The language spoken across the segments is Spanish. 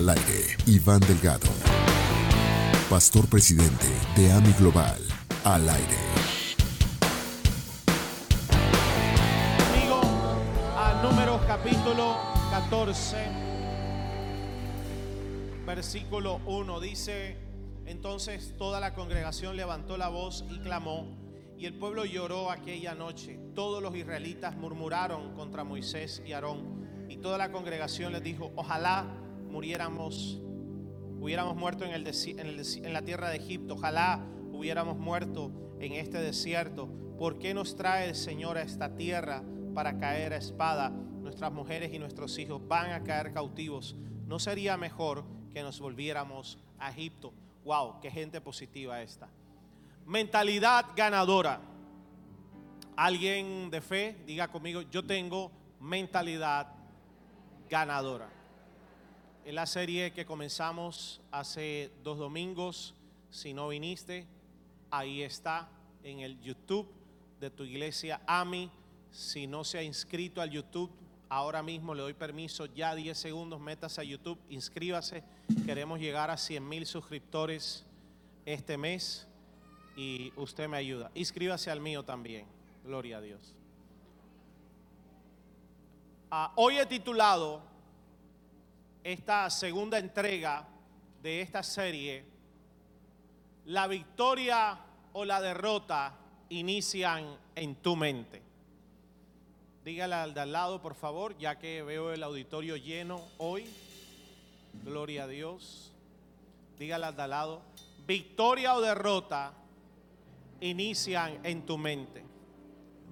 Al aire, Iván Delgado. Pastor presidente de AMI Global. Al aire. Conmigo a Números capítulo 14, versículo 1 dice, entonces toda la congregación levantó la voz y clamó, y el pueblo lloró aquella noche. Todos los israelitas murmuraron contra Moisés y Aarón, y toda la congregación les dijo, ojalá muriéramos, hubiéramos muerto en, el en en la tierra de Egipto, ojalá hubiéramos muerto en este desierto. ¿Por qué nos trae el Señor a esta tierra para caer a espada? Nuestras mujeres y nuestros hijos van a caer cautivos. ¿No sería mejor que nos volviéramos a Egipto? Wow, qué gente positiva esta. Mentalidad ganadora. Alguien de fe, diga conmigo, yo tengo mentalidad ganadora. En la serie que comenzamos hace dos domingos, si no viniste, ahí está en el YouTube de tu iglesia AMI. Si no se ha inscrito al YouTube, ahora mismo le doy permiso, ya 10 segundos, métase a YouTube, inscríbase. Queremos llegar a 100 mil suscriptores este mes y usted me ayuda. Inscríbase al mío también. Gloria a Dios. Ah, hoy he titulado esta segunda entrega de esta serie, La victoria o la derrota inician en tu mente. Dígale al de al lado, por favor, ya que veo el auditorio lleno hoy. Gloria a Dios. Dígale al de al lado, victoria o derrota inician en tu mente.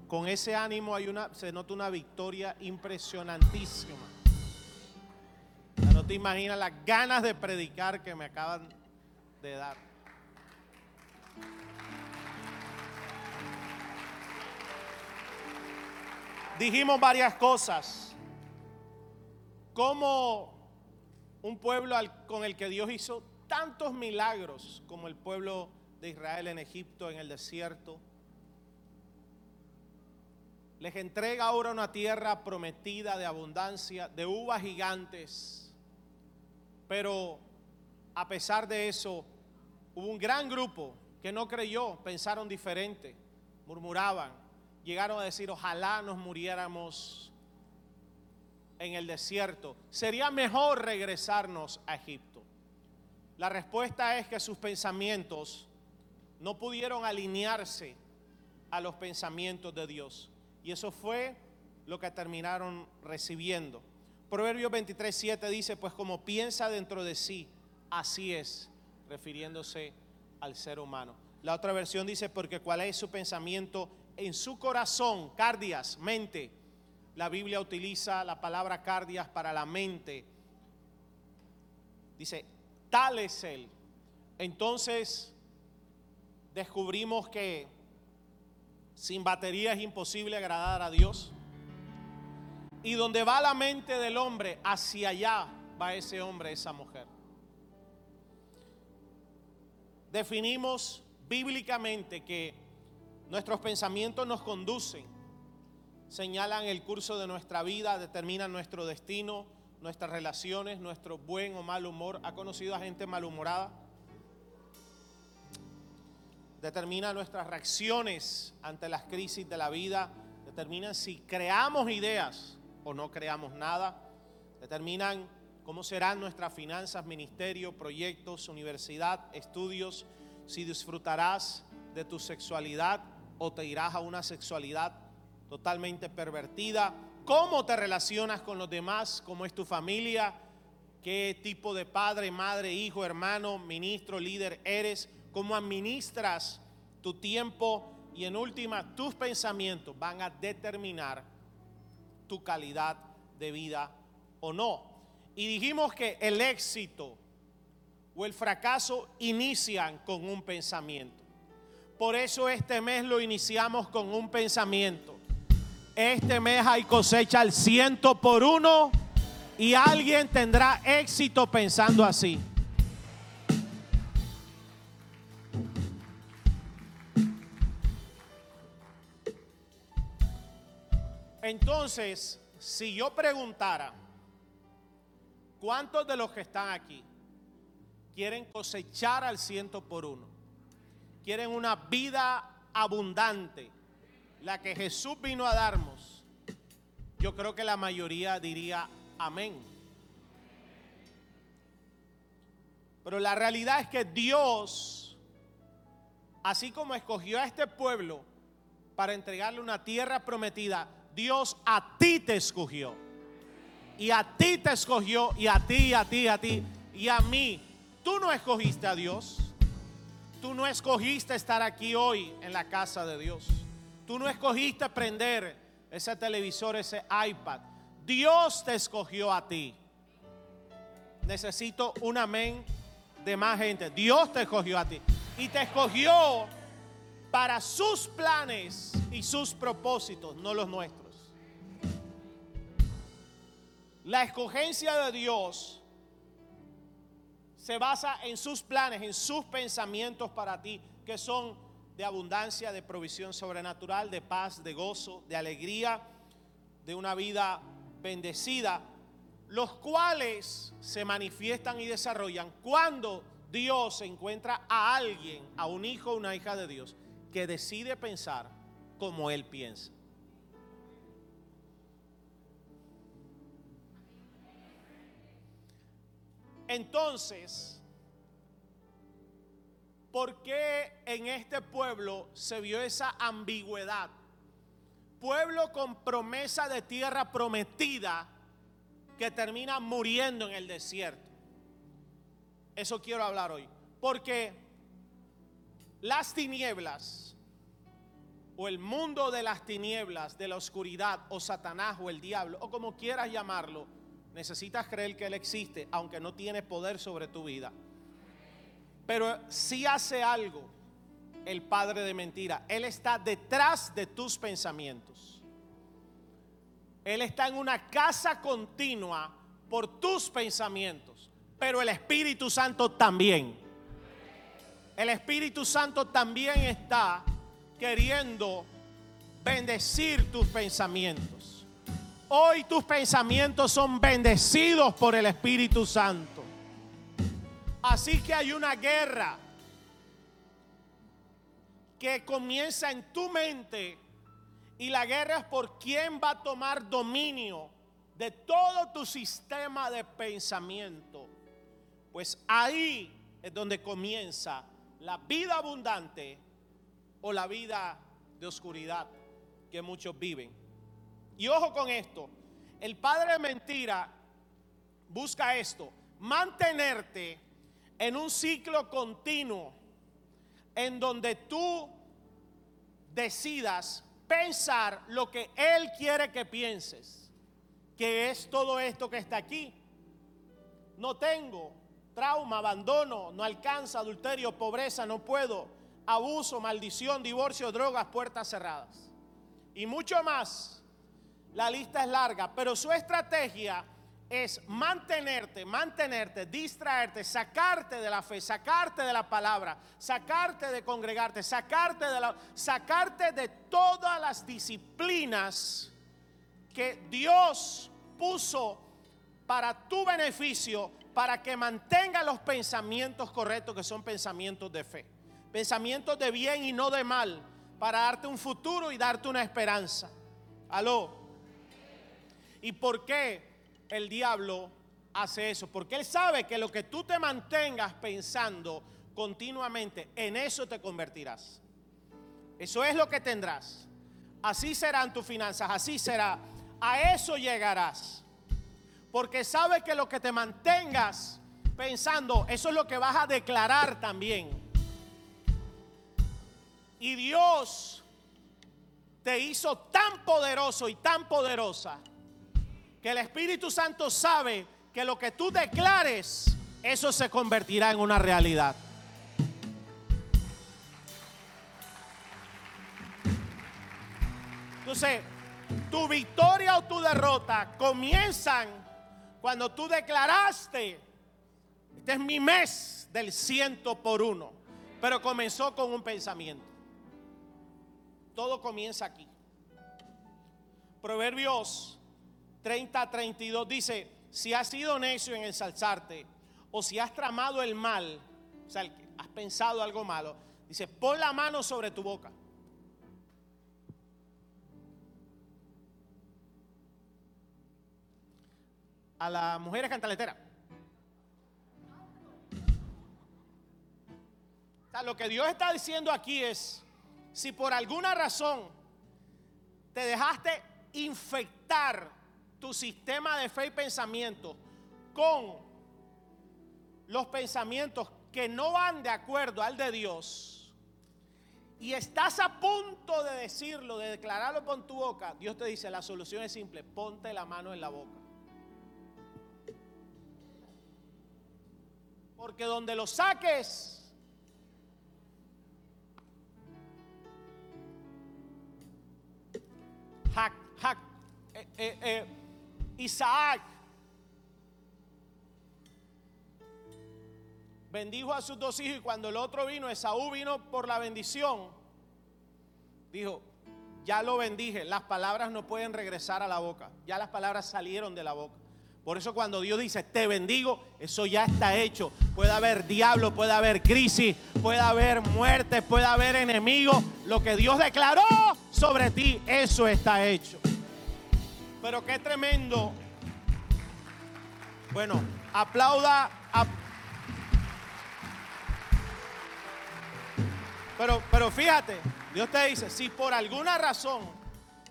Con ese ánimo hay una, se nota una victoria impresionantísima. Te imaginas las ganas de predicar que me acaban de dar. Dijimos varias cosas. Como un pueblo con el que Dios hizo tantos milagros como el pueblo de Israel en Egipto, en el desierto, les entrega ahora una tierra prometida de abundancia, de uvas gigantes. Pero a pesar de eso, hubo un gran grupo que no creyó, pensaron diferente, murmuraban, llegaron a decir, ojalá nos muriéramos en el desierto. Sería mejor regresarnos a Egipto. La respuesta es que sus pensamientos no pudieron alinearse a los pensamientos de Dios. Y eso fue lo que terminaron recibiendo. Proverbios 23, 7 dice, pues como piensa dentro de sí, así es, refiriéndose al ser humano. La otra versión dice, porque cuál es su pensamiento en su corazón, cardias, mente. La Biblia utiliza la palabra cardias para la mente. Dice, tal es él. Entonces, descubrimos que sin batería es imposible agradar a Dios. Y donde va la mente del hombre, hacia allá va ese hombre, esa mujer. Definimos bíblicamente que nuestros pensamientos nos conducen, señalan el curso de nuestra vida, determinan nuestro destino, nuestras relaciones, nuestro buen o mal humor. ¿Ha conocido a gente malhumorada? determina nuestras reacciones ante las crisis de la vida, determinan si creamos ideas o no creamos nada, determinan cómo serán nuestras finanzas, ministerio, proyectos, universidad, estudios, si disfrutarás de tu sexualidad o te irás a una sexualidad totalmente pervertida, cómo te relacionas con los demás, cómo es tu familia, qué tipo de padre, madre, hijo, hermano, ministro, líder eres, cómo administras tu tiempo y en última tus pensamientos van a determinar tu calidad de vida o no. Y dijimos que el éxito o el fracaso inician con un pensamiento. Por eso este mes lo iniciamos con un pensamiento. Este mes hay cosecha al ciento por uno y alguien tendrá éxito pensando así. Entonces, si yo preguntara, ¿Cuántos de los que están aquí quieren cosechar al ciento por uno? Quieren una vida abundante, la que Jesús vino a darnos. Yo creo que la mayoría diría amén. Pero la realidad es que Dios, así como escogió a este pueblo para entregarle una tierra prometida, Dios a ti te escogió. Y a ti te escogió, y a ti, a ti, a ti, y a mí. Tú no escogiste a Dios. Tú no escogiste estar aquí hoy en la casa de Dios. Tú no escogiste prender ese televisor, ese iPad. Dios te escogió a ti. Necesito un amén de más gente. Dios te escogió a ti. Y te escogió para sus planes y sus propósitos, no los nuestros. La escogencia de Dios se basa en sus planes, en sus pensamientos para ti, que son de abundancia, de provisión sobrenatural, de paz, de gozo, de alegría, de una vida bendecida, los cuales se manifiestan y desarrollan cuando Dios encuentra a alguien, a un hijo o una hija de Dios, que decide pensar como Él piensa. Entonces, ¿por qué en este pueblo se vio esa ambigüedad? Pueblo con promesa de tierra prometida que termina muriendo en el desierto. Eso quiero hablar hoy. Porque las tinieblas, o el mundo de las tinieblas, de la oscuridad, o Satanás, o el diablo, o como quieras llamarlo, Necesitas creer que Él existe, aunque no tiene poder sobre tu vida. Pero si hace algo el padre de mentira. Él está detrás de tus pensamientos. Él está en una casa continua por tus pensamientos. Pero el Espíritu Santo también. El Espíritu Santo también está queriendo bendecir tus pensamientos. Hoy tus pensamientos son bendecidos por el Espíritu Santo. Así que hay una guerra que comienza en tu mente y la guerra es por quién va a tomar dominio de todo tu sistema de pensamiento. Pues ahí es donde comienza la vida abundante o la vida de oscuridad que muchos viven. Y ojo con esto, el padre de mentira busca esto, mantenerte en un ciclo continuo en donde tú decidas pensar lo que Él quiere que pienses, que es todo esto que está aquí. No tengo trauma, abandono, no alcanza, adulterio, pobreza, no puedo, abuso, maldición, divorcio, drogas, puertas cerradas. Y mucho más la lista es larga, pero su estrategia es mantenerte, mantenerte, distraerte, sacarte de la fe, sacarte de la palabra, sacarte de congregarte, sacarte de la sacarte de todas las disciplinas que Dios puso para tu beneficio, para que mantenga los pensamientos correctos que son pensamientos de fe, pensamientos de bien y no de mal, para darte un futuro y darte una esperanza. Aló. ¿Y por qué el diablo hace eso? Porque él sabe que lo que tú te mantengas pensando continuamente, en eso te convertirás. Eso es lo que tendrás. Así serán tus finanzas, así será. A eso llegarás. Porque sabe que lo que te mantengas pensando, eso es lo que vas a declarar también. Y Dios te hizo tan poderoso y tan poderosa el Espíritu Santo sabe que lo que tú declares, eso se convertirá en una realidad. Entonces, tu victoria o tu derrota comienzan cuando tú declaraste, este es mi mes del ciento por uno, pero comenzó con un pensamiento. Todo comienza aquí. Proverbios 30 32 dice, si has sido necio en ensalzarte o si has tramado el mal, o sea, has pensado algo malo, dice, pon la mano sobre tu boca. A las mujeres cantaleteras. O sea, lo que Dios está diciendo aquí es, si por alguna razón te dejaste infectar tu sistema de fe y pensamiento con los pensamientos que no van de acuerdo al de Dios y estás a punto de decirlo, de declararlo con tu boca, Dios te dice, la solución es simple, ponte la mano en la boca. Porque donde lo saques, Eh, eh, eh, Isaac bendijo a sus dos hijos y cuando el otro vino, Esaú vino por la bendición, dijo, ya lo bendije, las palabras no pueden regresar a la boca, ya las palabras salieron de la boca. Por eso cuando Dios dice, te bendigo, eso ya está hecho. Puede haber diablo, puede haber crisis, puede haber muerte, puede haber enemigos. Lo que Dios declaró sobre ti, eso está hecho. Pero qué tremendo. Bueno, aplauda. Pero, pero fíjate, Dios te dice, si por alguna razón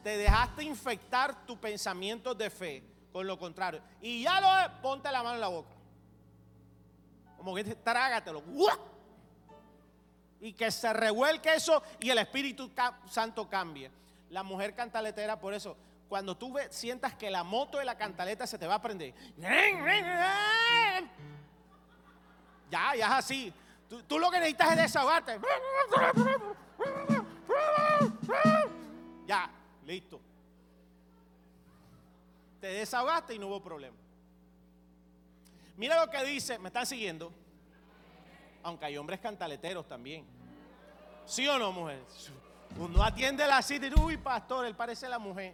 te dejaste infectar tu pensamiento de fe con lo contrario, y ya lo es, ponte la mano en la boca. Como que trágatelo. Y que se revuelque eso y el Espíritu Santo cambie. La mujer cantaletera, por eso, cuando tú sientas que la moto de la cantaleta se te va a prender. Ya, ya es así. Tú, lo que necesitas es desahogarte. Ya, listo. Te desahogaste y no hubo problema. Mira lo que dice, ¿me están siguiendo? Aunque hay hombres cantaleteros también. ¿Sí o no, mujer? Uno atiende la cita y uy, pastor, él parece la mujer.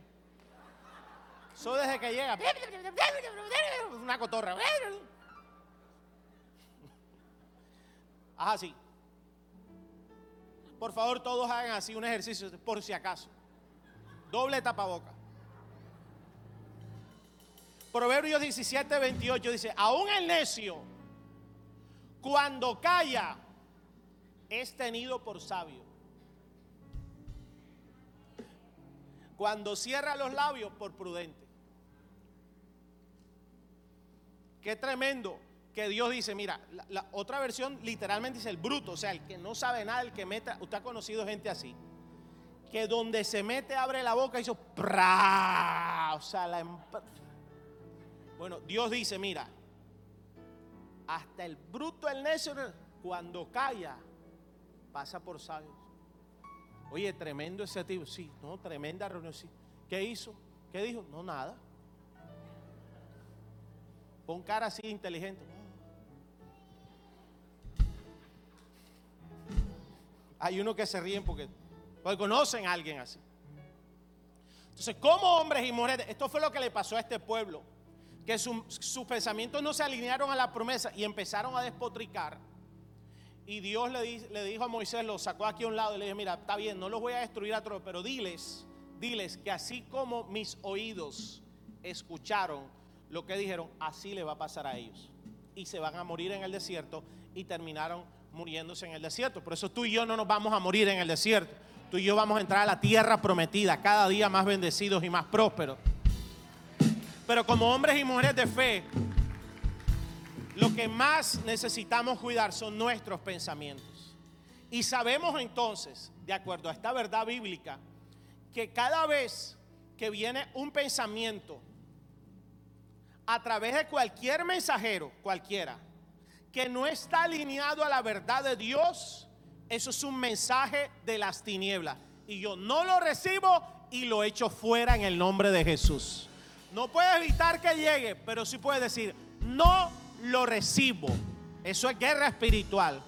Eso desde que llega. Una cotorra. Haz así. Por favor, todos hagan así un ejercicio por si acaso. Doble tapaboca. Proverbios 17, 28 dice, aún el necio, cuando calla, es tenido por sabio. Cuando cierra los labios, por prudente. Qué tremendo que Dios dice, mira, la, otra versión literalmente dice el bruto, o sea, el que no sabe nada, el que meta, usted ha conocido gente así, que donde se mete abre la boca y hizo, o sea, la, bueno, Dios dice, mira, hasta el bruto, el necio, cuando calla, pasa por sabios. Oye, tremendo ese tipo, sí, no, tremenda reunión, sí. ¿Qué hizo? ¿Qué dijo? No, nada. Pon cara así inteligente. Hay uno que se ríen porque, conocen a alguien así. Entonces, como hombres y mujeres, esto fue lo que le pasó a este pueblo, que sus pensamientos no se alinearon a la promesa y empezaron a despotricar. Y Dios le, le, dijo a Moisés, lo sacó aquí a un lado y le dijo, mira, está bien, no los voy a destruir a todos, pero diles, diles que así como mis oídos escucharon, lo que dijeron, así le va a pasar a ellos. Y se van a morir en el desierto y terminaron muriéndose en el desierto. Por eso tú y yo no nos vamos a morir en el desierto. Tú y yo vamos a entrar a la tierra prometida, cada día más bendecidos y más prósperos. Pero como hombres y mujeres de fe, lo que más necesitamos cuidar son nuestros pensamientos. Y sabemos entonces, de acuerdo a esta verdad bíblica, que cada vez que viene un pensamiento a través de cualquier mensajero, cualquiera, que no está alineado a la verdad de Dios, eso es un mensaje de las tinieblas. Y yo no lo recibo y lo echo fuera en el nombre de Jesús. No puede evitar que llegue, pero sí puede decir, no lo recibo. Eso es guerra espiritual.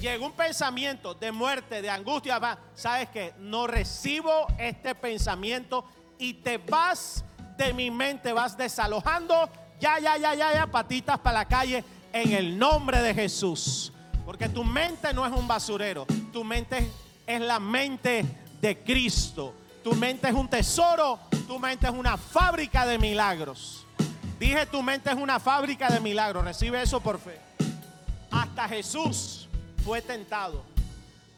Llega un pensamiento de muerte, de angustia, ¿sabes que No recibo este pensamiento y te vas de mi mente, vas desalojando Ya, ya, ya, ya, ya, patitas para la calle en el nombre de Jesús. Porque tu mente no es un basurero, tu mente es la mente de Cristo. Tu mente es un tesoro, tu mente es una fábrica de milagros. Dije, tu mente es una fábrica de milagros. Recibe eso por fe. Hasta Jesús fue tentado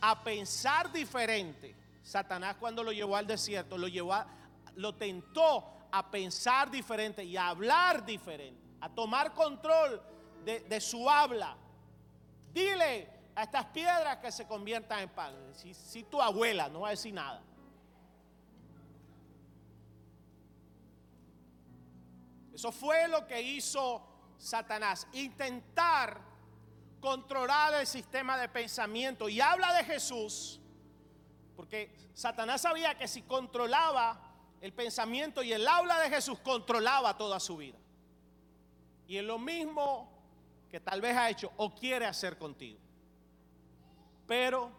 a pensar diferente. Satanás cuando lo llevó al desierto, lo llevó lo tentó a pensar diferente y a hablar diferente, a tomar control de, su habla. Dile a estas piedras que se conviertan en pan. Si, si tu abuela no va a decir nada. Eso fue lo que hizo Satanás, intentar controlar el sistema de pensamiento. Y habla de Jesús, porque Satanás sabía que si controlaba el pensamiento y el habla de Jesús, controlaba toda su vida. Y es lo mismo que tal vez ha hecho o quiere hacer contigo. Pero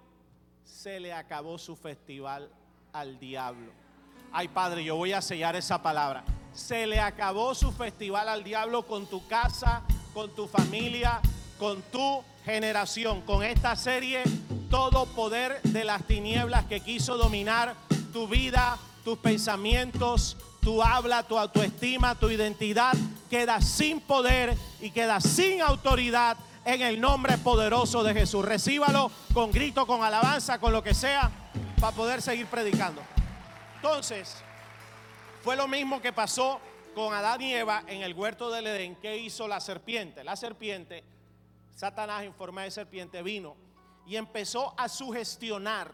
se le acabó su festival al diablo. Ay, Padre, yo voy a sellar esa palabra. Se le acabó su festival al diablo con tu casa, con tu familia, con tu generación. Con esta serie, todo poder de las tinieblas que quiso dominar tu vida, tus pensamientos, tu habla, tu autoestima, tu identidad, queda sin poder y queda sin autoridad en el nombre poderoso de Jesús. Recíbalo con grito, con alabanza, con lo que sea, para poder seguir predicando. Entonces, fue lo mismo que pasó con Adán y Eva en el huerto del Edén. ¿Qué hizo la serpiente? La serpiente, Satanás en forma de serpiente, vino y empezó a sugestionar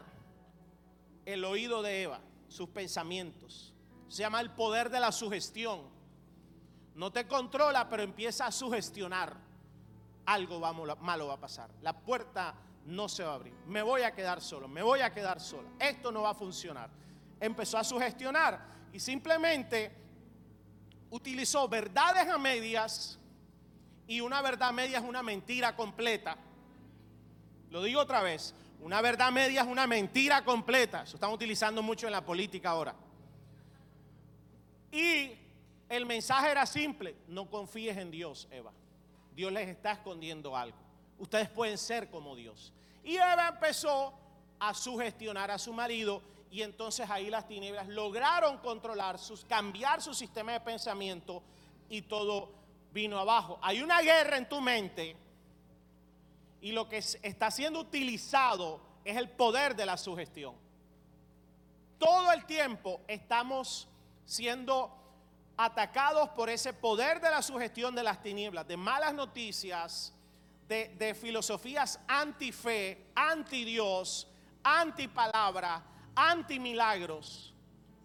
el oído de Eva, sus pensamientos. Se llama el poder de la sugestión. No te controla, pero empieza a sugestionar. Algo malo va a pasar. La puerta no se va a abrir. Me voy a quedar solo, me voy a quedar sola. Esto no va a funcionar empezó a sugestionar y simplemente utilizó verdades a medias y una verdad media es una mentira completa. Lo digo otra vez, una verdad media es una mentira completa. Eso están utilizando mucho en la política ahora. Y el mensaje era simple, no confíes en Dios, Eva. Dios les está escondiendo algo. Ustedes pueden ser como Dios. Y Eva empezó a sugestionar a su marido y entonces ahí las tinieblas lograron controlar, sus, cambiar su sistema de pensamiento y todo vino abajo. Hay una guerra en tu mente y lo que está siendo utilizado es el poder de la sugestión. Todo el tiempo estamos siendo atacados por ese poder de la sugestión de las tinieblas, de malas noticias, de, filosofías anti-fe, anti-Dios, anti-palabra anti-milagros,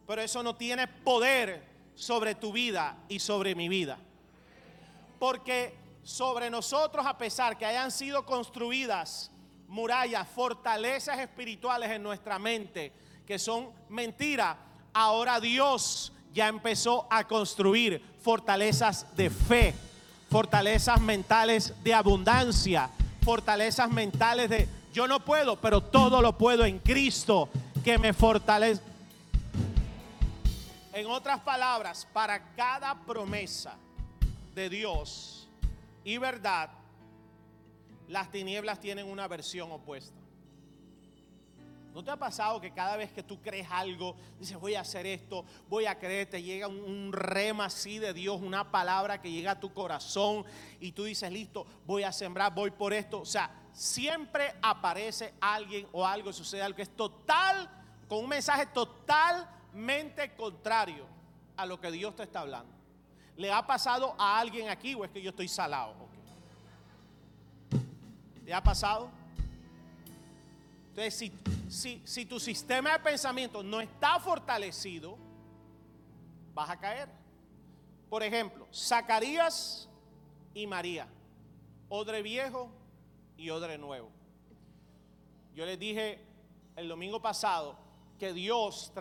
pero eso no tiene poder sobre tu vida y sobre mi vida. Porque sobre nosotros, a pesar que hayan sido construidas murallas, fortalezas espirituales en nuestra mente, que son mentiras, ahora Dios ya empezó a construir fortalezas de fe, fortalezas mentales de abundancia, fortalezas mentales de yo no puedo, pero todo lo puedo en Cristo que me fortalece. En otras palabras, para cada promesa de Dios y verdad, las tinieblas tienen una versión opuesta. ¿No te ha pasado que cada vez que tú crees algo, dices voy a hacer esto, voy a creer, te llega un, un, rema así de Dios, una palabra que llega a tu corazón y tú dices, listo, voy a sembrar, voy por esto? O sea, siempre aparece alguien o algo, sucede algo que es total, con un mensaje totalmente contrario a lo que Dios te está hablando. ¿Le ha pasado a alguien aquí o es que yo estoy salado? ¿Le ha pasado? Entonces, si, si, si tu sistema de pensamiento no está fortalecido, vas a caer. Por ejemplo, Zacarías y María, odre viejo y odre nuevo. Yo les dije el domingo pasado que Dios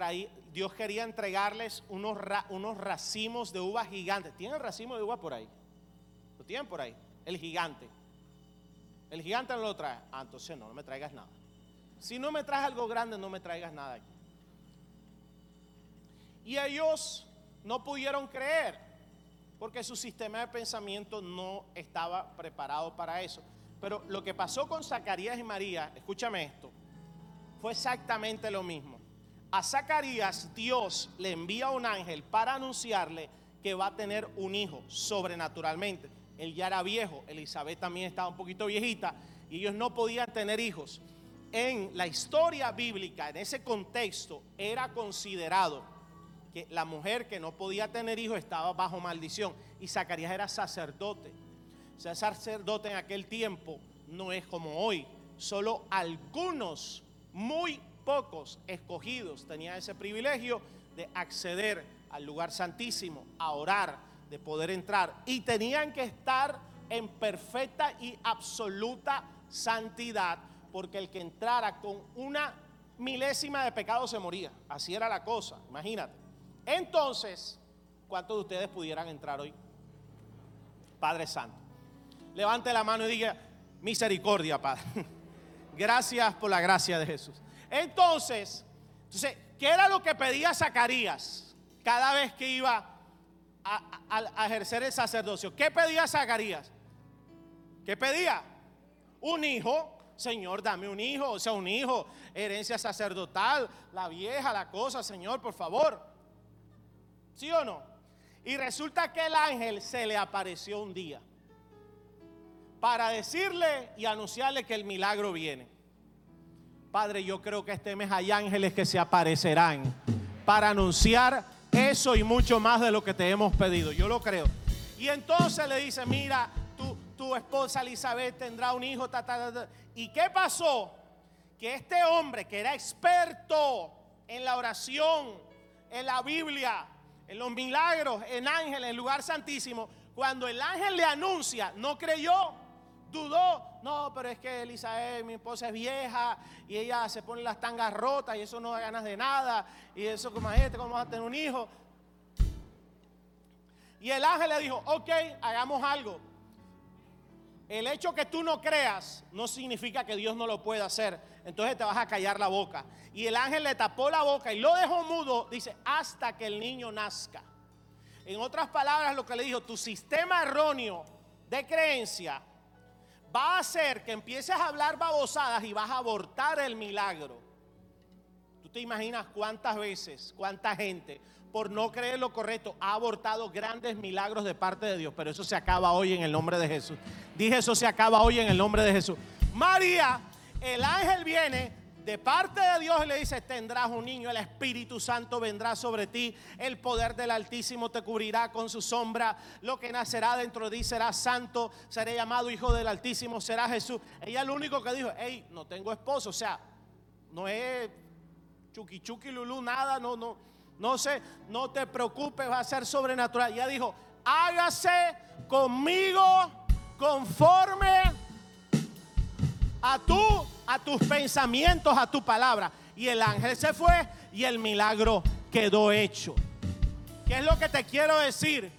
Dios quería entregarles unos, unos racimos de uvas gigantes. ¿Tienen racimo de uva por ahí? ¿Lo tienen por ahí? El gigante. El gigante no lo trae. Ah, entonces no, no me traigas nada. Si no me traes algo grande, no me traigas nada aquí. Y ellos no pudieron creer. porque su sistema de pensamiento no estaba preparado para eso. Pero lo que pasó con Zacarías y María, escúchame esto, fue exactamente lo mismo. A Zacarías Dios le envía un ángel para anunciarle que va a tener un hijo sobrenaturalmente. Él ya era viejo, Elizabeth también estaba un poquito viejita y ellos no podían tener hijos. En la historia bíblica, en ese contexto, era considerado que la mujer que no podía tener hijos estaba bajo maldición y Zacarías era sacerdote. Ser sacerdote en aquel tiempo no es como hoy. Solo algunos, muy pocos escogidos tenían ese privilegio de acceder al lugar santísimo, a orar, de poder entrar. Y tenían que estar en perfecta y absoluta santidad, porque el que entrara con una milésima de pecado se moría. Así era la cosa, imagínate. Entonces, ¿cuántos de ustedes pudieran entrar hoy? Padre Santo. Levante la mano y diga, misericordia, Padre. Gracias por la gracia de Jesús. Entonces, entonces, ¿qué era lo que pedía Zacarías cada vez que iba a, ejercer el sacerdocio? ¿Qué pedía Zacarías? ¿Qué pedía? Un hijo. Señor, dame un hijo, o sea, un hijo, herencia sacerdotal, la vieja, la cosa, Señor, por favor. ¿Sí o no? Y resulta que el ángel se le apareció un día para decirle y anunciarle que el milagro viene. Padre, yo creo que este mes hay ángeles que se aparecerán para anunciar eso y mucho más de lo que te hemos pedido. Yo lo creo. Y entonces le dice, mira, tu, tu esposa Elizabeth tendrá un hijo. ¿Y qué pasó? Que este hombre que era experto en la oración, en la Biblia, en los milagros, en ángeles, en el lugar santísimo, cuando el ángel le anuncia, no creyó, dudó. No, pero es que Elizabeth, mi esposa es vieja y ella se pone las tangas rotas y eso no da ganas de nada. Y eso, como este, ¿cómo vas a tener un hijo? Y el ángel le dijo, ok, hagamos algo. El hecho que tú no creas no significa que Dios no lo pueda hacer. Entonces te vas a callar la boca. Y el ángel le tapó la boca y lo dejó mudo, dice, hasta que el niño nazca. En otras palabras, lo que le dijo, tu sistema erróneo de creencia va a hacer que empieces a hablar babosadas y vas a abortar el milagro. Tú te imaginas cuántas veces, cuánta gente por no creer lo correcto, ha abortado grandes milagros de parte de Dios. Pero eso se acaba hoy en el nombre de Jesús. Dije, eso se acaba hoy en el nombre de Jesús. María, el ángel viene de parte de Dios le dice, tendrás un niño, el Espíritu Santo vendrá sobre ti, el poder del Altísimo te cubrirá con su sombra, lo que nacerá dentro de ti será santo, seré llamado Hijo del Altísimo, será Jesús. Ella lo único que dijo, hey, no tengo esposo, o sea, no es chuki chuki lulú, nada, no, no no sé, no te preocupes, va a ser sobrenatural. Ya dijo, hágase conmigo conforme a tú, a tus pensamientos, a tu palabra. Y el ángel se fue y el milagro quedó hecho. ¿Qué es lo que te quiero decir?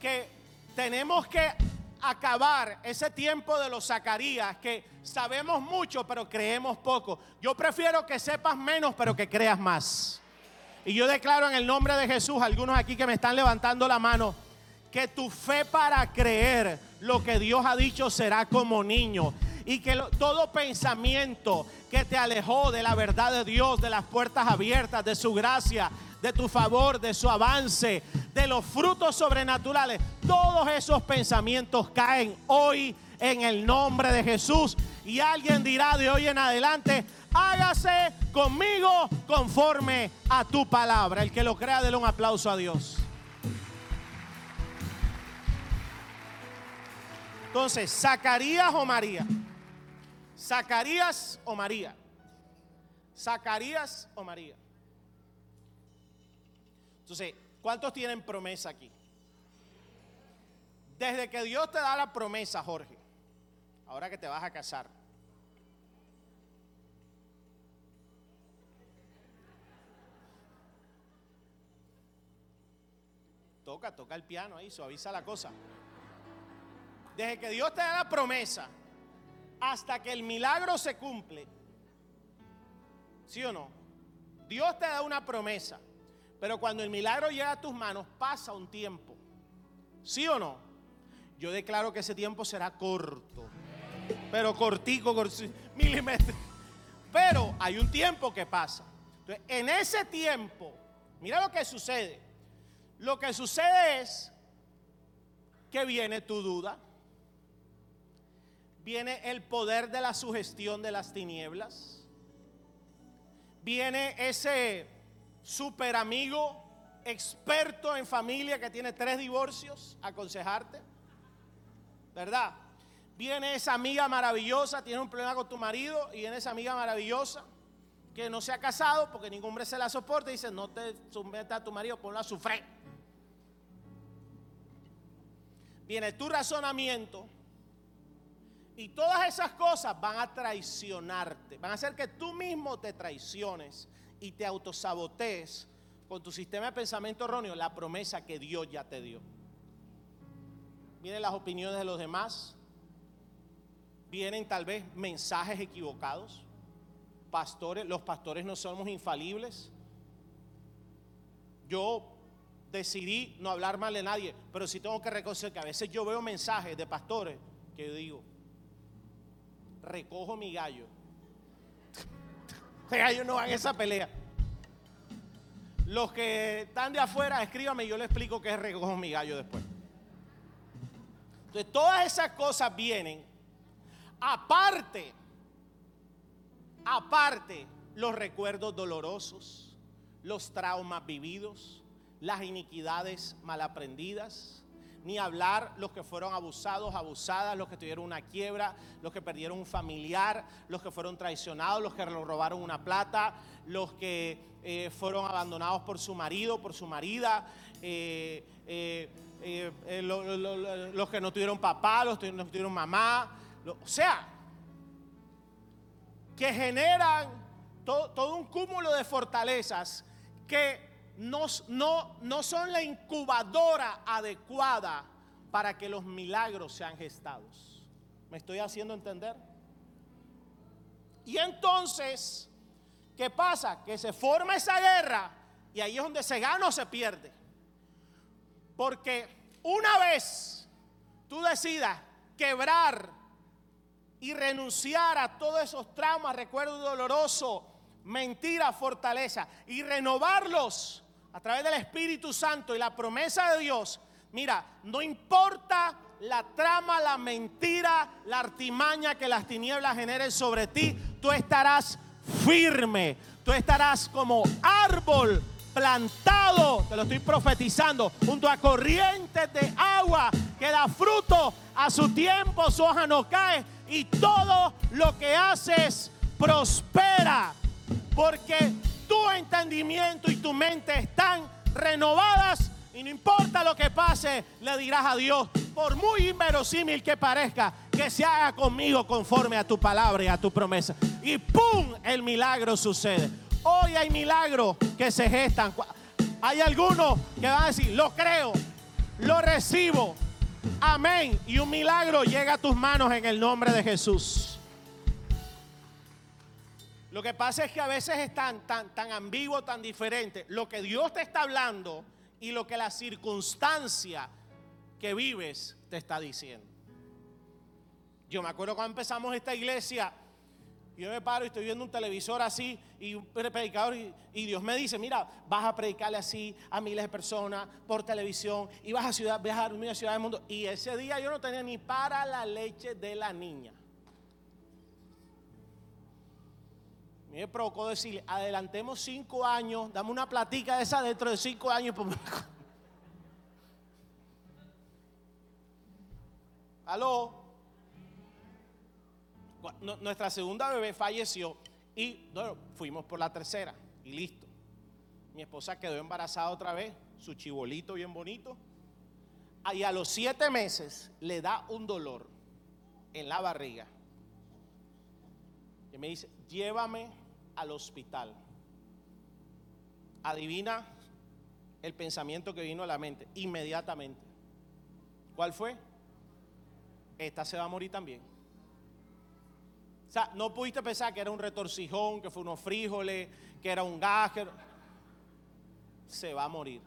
Que tenemos que acabar ese tiempo de los Zacarías, que sabemos mucho pero creemos poco. Yo prefiero que sepas menos pero que creas más. Y yo declaro en el nombre de Jesús, algunos aquí que me están levantando la mano, que tu fe para creer lo que Dios ha dicho será como niño. Y que todo pensamiento que te alejó de la verdad de Dios, de las puertas abiertas, de su gracia, de tu favor, de su avance, de los frutos sobrenaturales, todos esos pensamientos caen hoy en el nombre de Jesús. Y alguien dirá de hoy en adelante, hágase conmigo conforme a tu palabra. El que lo crea, déle un aplauso a Dios. Entonces, ¿Zacarías o María? ¿Zacarías o María? ¿Zacarías o María? Entonces, ¿cuántos tienen promesa aquí? Desde que Dios te da la promesa, Jorge, ahora que te vas a casar, Toca, toca el piano ahí, suaviza la cosa. Desde que Dios te da la promesa hasta que el milagro se cumple, ¿sí o no? Dios te da una promesa, pero cuando el milagro llega a tus manos pasa un tiempo. ¿Sí o no? Yo declaro que ese tiempo será corto, pero cortico, milímetros. Pero hay un tiempo que pasa. Entonces, en ese tiempo, mira lo que sucede. Lo que sucede es que viene tu duda, viene el poder de la sugestión de las tinieblas, viene ese super amigo experto en familia que tiene tres divorcios aconsejarte, ¿verdad? Viene esa amiga maravillosa, tiene un problema con tu marido y viene esa amiga maravillosa que no se ha casado porque ningún hombre se la soporta y dice, no te sometas a tu marido, ponlo a sufrir. Viene tu razonamiento y todas esas cosas van a traicionarte, van a hacer que tú mismo te traiciones y te autosabotees con tu sistema de pensamiento erróneo la promesa que Dios ya te dio. Vienen las opiniones de los demás, vienen tal vez mensajes equivocados. Pastores, los pastores no somos infalibles. Yo decidí no hablar mal de nadie, pero sí tengo que reconocer que a veces yo veo mensajes de pastores que yo digo, recojo mi gallo. El gallo no va en esa pelea. Los que están de afuera, escríbame y yo les explico qué es recojo mi gallo después. Entonces, todas esas cosas vienen aparte, aparte los recuerdos dolorosos, los traumas vividos, las iniquidades mal aprendidas, ni hablar los que fueron abusados, abusadas, los que tuvieron una quiebra, los que perdieron un familiar, los que fueron traicionados, los que robaron una plata, los que eh, fueron abandonados por su marido, por su marida, eh, eh, los que no tuvieron papá, los que no tuvieron mamá, o sea, que generan todo, un cúmulo de fortalezas que no, no son la incubadora adecuada para que los milagros sean gestados. ¿Me estoy haciendo entender? Y entonces, ¿qué pasa? Que se forma esa guerra y ahí es donde se gana o se pierde. Porque una vez tú decidas quebrar y renunciar a todos esos traumas, recuerdo doloroso, mentira, fortaleza y renovarlos a través del Espíritu Santo y la promesa de Dios. Mira, no importa la trama, la mentira, la artimaña que las tinieblas generen sobre ti, tú estarás firme, tú estarás como árbol plantado, te lo estoy profetizando, junto a corrientes de agua que da fruto a su tiempo, su hoja no cae y todo lo que haces prospera, porque tu entendimiento y tu mente están renovadas y no importa lo que pase, le dirás a Dios, por muy inverosímil que parezca, que se haga conmigo conforme a tu palabra y a tu promesa. Y ¡pum! El milagro sucede. Hoy hay milagros que se gestan. Hay algunos que van a decir, lo creo, lo recibo. Amén. Y un milagro llega a tus manos en el nombre de Jesús. Lo que pasa es que a veces es tan, tan, tan ambiguo, tan diferente. Lo que Dios te está hablando y lo que la circunstancia que vives te está diciendo. Yo me acuerdo cuando empezamos esta iglesia yo me paro y estoy viendo un televisor así y un predicador y, Dios me dice, mira, vas a predicarle así a miles de personas por televisión y vas a ciudad, viajar a una ciudad del mundo. Y ese día yo no tenía ni para la leche de la niña. Me provocó decirle, adelantemos cinco años, dame una platica de esa dentro de cinco años. Aló nuestra segunda bebé falleció y fuimos por la tercera y listo. Mi esposa quedó embarazada otra vez, su chibolito bien bonito. Y a los siete meses le da un dolor en la barriga. Y me dice, llévame al hospital. Adivina el pensamiento que vino a la mente inmediatamente. ¿Cuál fue? Esta se va a morir también. O sea, no pudiste pensar que era un retorcijón, que fue unos frijoles, que era un gaje. Se va a morir.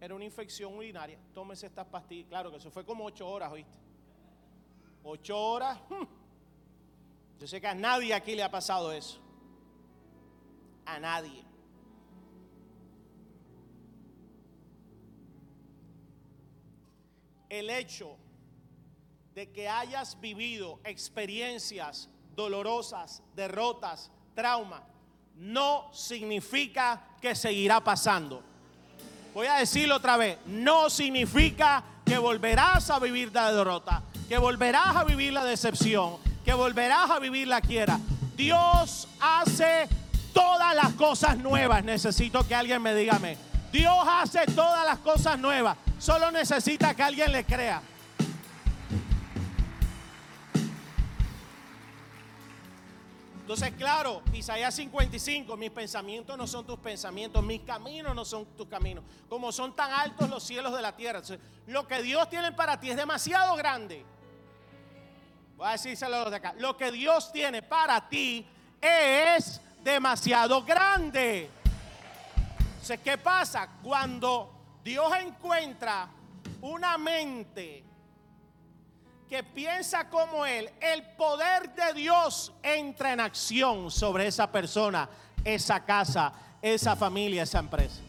era una infección urinaria. Tómese estas pastillas. Claro que eso fue como ocho horas, ¿oíste? Ocho horas. Hmm. Yo sé que a nadie aquí le ha pasado eso. A nadie. El hecho de que hayas vivido experiencias dolorosas, derrotas, trauma, no significa que seguirá pasando. Voy a decirlo otra vez, no significa que volverás a vivir la derrota, que volverás a vivir la decepción, que volverás a vivir la quiera. Dios hace todas las cosas nuevas. Necesito que alguien me diga, Dios hace todas las cosas nuevas. Solo necesita que alguien le crea. Entonces, claro, Isaías 55, mis pensamientos no son tus pensamientos, mis caminos no son tus caminos, como son tan altos los cielos de la tierra. lo que Dios tiene para ti es demasiado grande. Voy a decírselo a de acá. Lo que Dios tiene para ti es demasiado grande. Entonces, ¿qué pasa? Cuando Dios encuentra una mente que piensa como Él, el poder de Dios entra en acción sobre esa persona, esa casa, esa familia, esa empresa.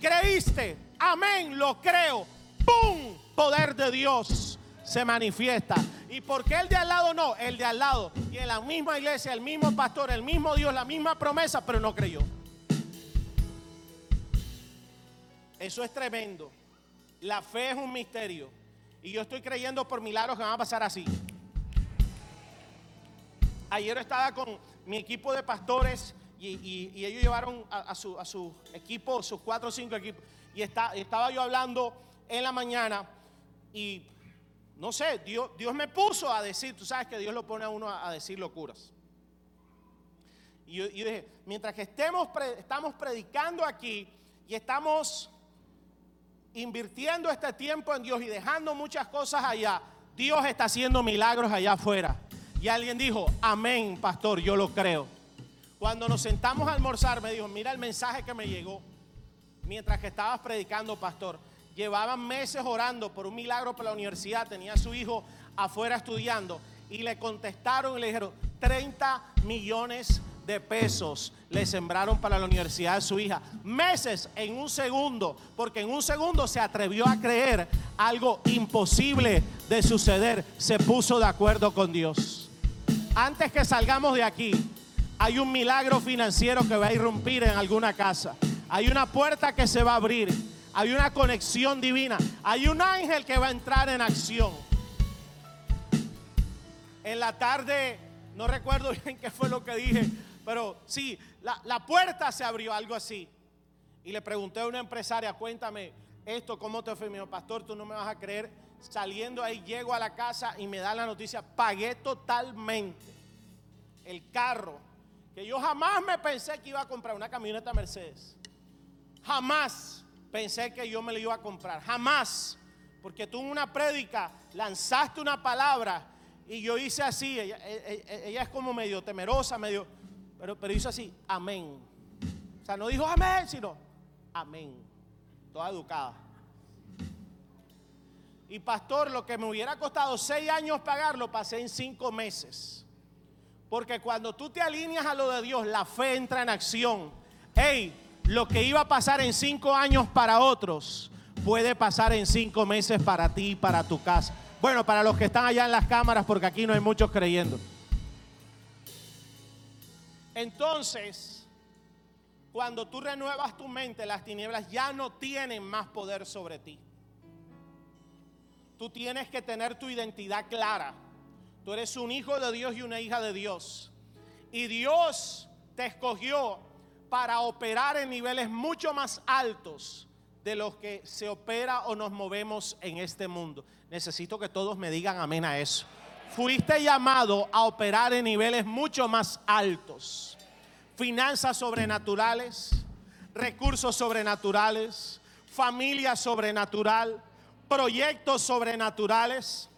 ¿Creíste? Amén, lo creo. ¡Pum! Poder de Dios se manifiesta. ¿Y por qué el de al lado no? El de al lado. Y en la misma iglesia, el mismo pastor, el mismo Dios, la misma promesa, pero no creyó. Eso es tremendo. La fe es un misterio. Y yo estoy creyendo por milagros que van a pasar así. Ayer estaba con mi equipo de pastores y, ellos llevaron a, su, equipo, sus cuatro o cinco equipos. Y estaba yo hablando en la mañana y no sé, Dios, Dios me puso a decir, tú sabes que Dios lo pone a uno a, decir locuras. Y yo, dije, mientras que estemos estamos predicando aquí y estamos invirtiendo este tiempo en Dios y dejando muchas cosas allá, Dios está haciendo milagros allá afuera. Y alguien dijo, amén, pastor, yo lo creo. Cuando nos sentamos a almorzar, me dijo, mira el mensaje que me llegó mientras que estabas predicando, pastor. Llevaban meses orando por un milagro para la universidad, tenía a su hijo afuera estudiando y le contestaron y le dijeron, 30 millones de pesos le sembraron para la universidad de su hija. Meses en un segundo, porque en un segundo se atrevió a creer algo imposible de suceder. Se puso de acuerdo con Dios. Antes que salgamos de aquí, hay un milagro financiero que va a irrumpir en alguna casa. Hay una puerta que se va a abrir. Hay una conexión divina. Hay un ángel que va a entrar en acción. En la tarde, no recuerdo bien qué fue lo que dije, pero sí, la, puerta se abrió, algo así. Y le pregunté a una empresaria, cuéntame esto, ¿cómo te fue? Mi pastor, tú no me vas a creer. Saliendo ahí, llego a la casa y me da la noticia, pagué totalmente el carro, que yo jamás me pensé que iba a comprar una camioneta Mercedes. Jamás pensé que yo me la iba a comprar, jamás. Porque tú en una prédica lanzaste una palabra y yo hice así, ella, ella es como medio temerosa, medio... Pero, pero hizo así, amén. O sea, no dijo amén, sino amén. Toda educada. Y pastor, lo que me hubiera costado seis años pagarlo, pasé en cinco meses. Porque cuando tú te alineas a lo de Dios, la fe entra en acción. Hey, lo que iba a pasar en cinco años para otros, puede pasar en cinco meses para ti y para tu casa. Bueno, para los que están allá en las cámaras, porque aquí no hay muchos creyendo. Entonces, cuando tú renuevas tu mente, las tinieblas ya no tienen más poder sobre ti. Tú tienes que tener tu identidad clara. Tú eres un hijo de Dios y una hija de Dios. Y Dios te escogió para operar en niveles mucho más altos de los que se opera o nos movemos en este mundo. Necesito que todos me digan amén a eso fuiste llamado a operar en niveles mucho más altos. Finanzas sobrenaturales, recursos sobrenaturales, familia sobrenatural, proyectos sobrenaturales,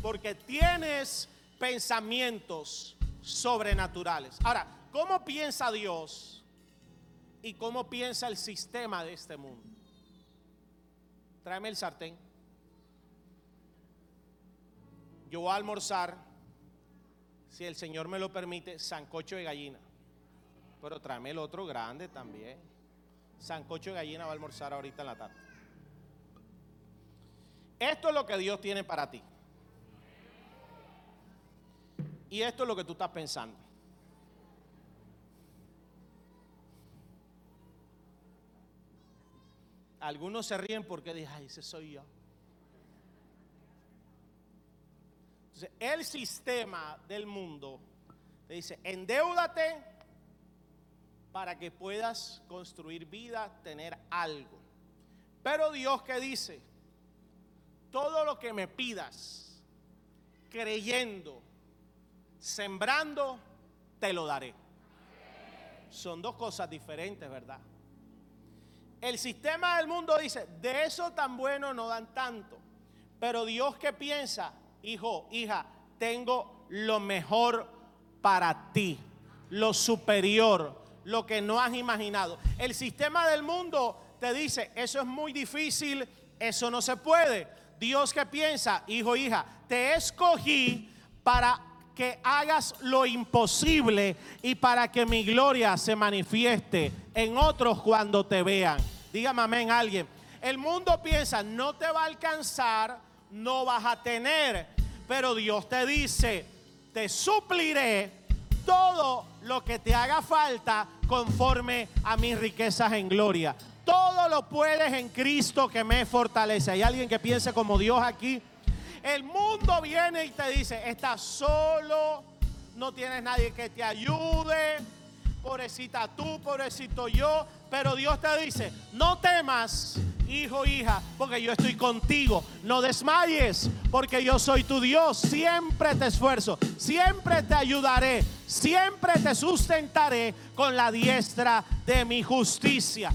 porque tienes pensamientos sobrenaturales. Ahora, ¿cómo piensa Dios y cómo piensa el sistema de este mundo? tráeme el sartén. Yo voy a almorzar, si el Señor me lo permite, sancocho de gallina. Pero tráeme el otro grande también. Sancocho de gallina va a almorzar ahorita en la tarde. Esto es lo que Dios tiene para ti. Y esto es lo que tú estás pensando. Algunos se ríen porque dicen, ay, ese soy yo. Entonces, el sistema del mundo te dice, endeúdate para que puedas construir vida, tener algo. Pero Dios que dice, todo lo que me pidas, creyendo, sembrando, te lo daré. Son dos cosas diferentes, ¿verdad? El sistema del mundo dice, de eso tan bueno no dan tanto. Pero Dios que piensa, hijo, hija, tengo lo mejor para ti, lo superior, lo que no has imaginado. El sistema del mundo te dice, eso es muy difícil, eso no se puede. Dios que piensa, hijo, hija, te escogí para que hagas lo imposible y para que mi gloria se manifieste en otros cuando te vean. Dígame amén alguien. El mundo piensa, no te va a alcanzar, no vas a tener. Pero Dios te dice, te supliré todo lo que te haga falta conforme a mis riquezas en gloria. Todo lo puedes en Cristo que me fortalece. Hay alguien que piense como Dios aquí. El mundo viene y te dice, estás solo, no tienes nadie que te ayude, pobrecita tú, pobrecito yo. Pero Dios te dice, no temas, hijo, hija, porque yo estoy contigo. No desmayes, porque yo soy tu Dios. Siempre te esfuerzo, siempre te ayudaré, siempre te sustentaré con la diestra de mi justicia.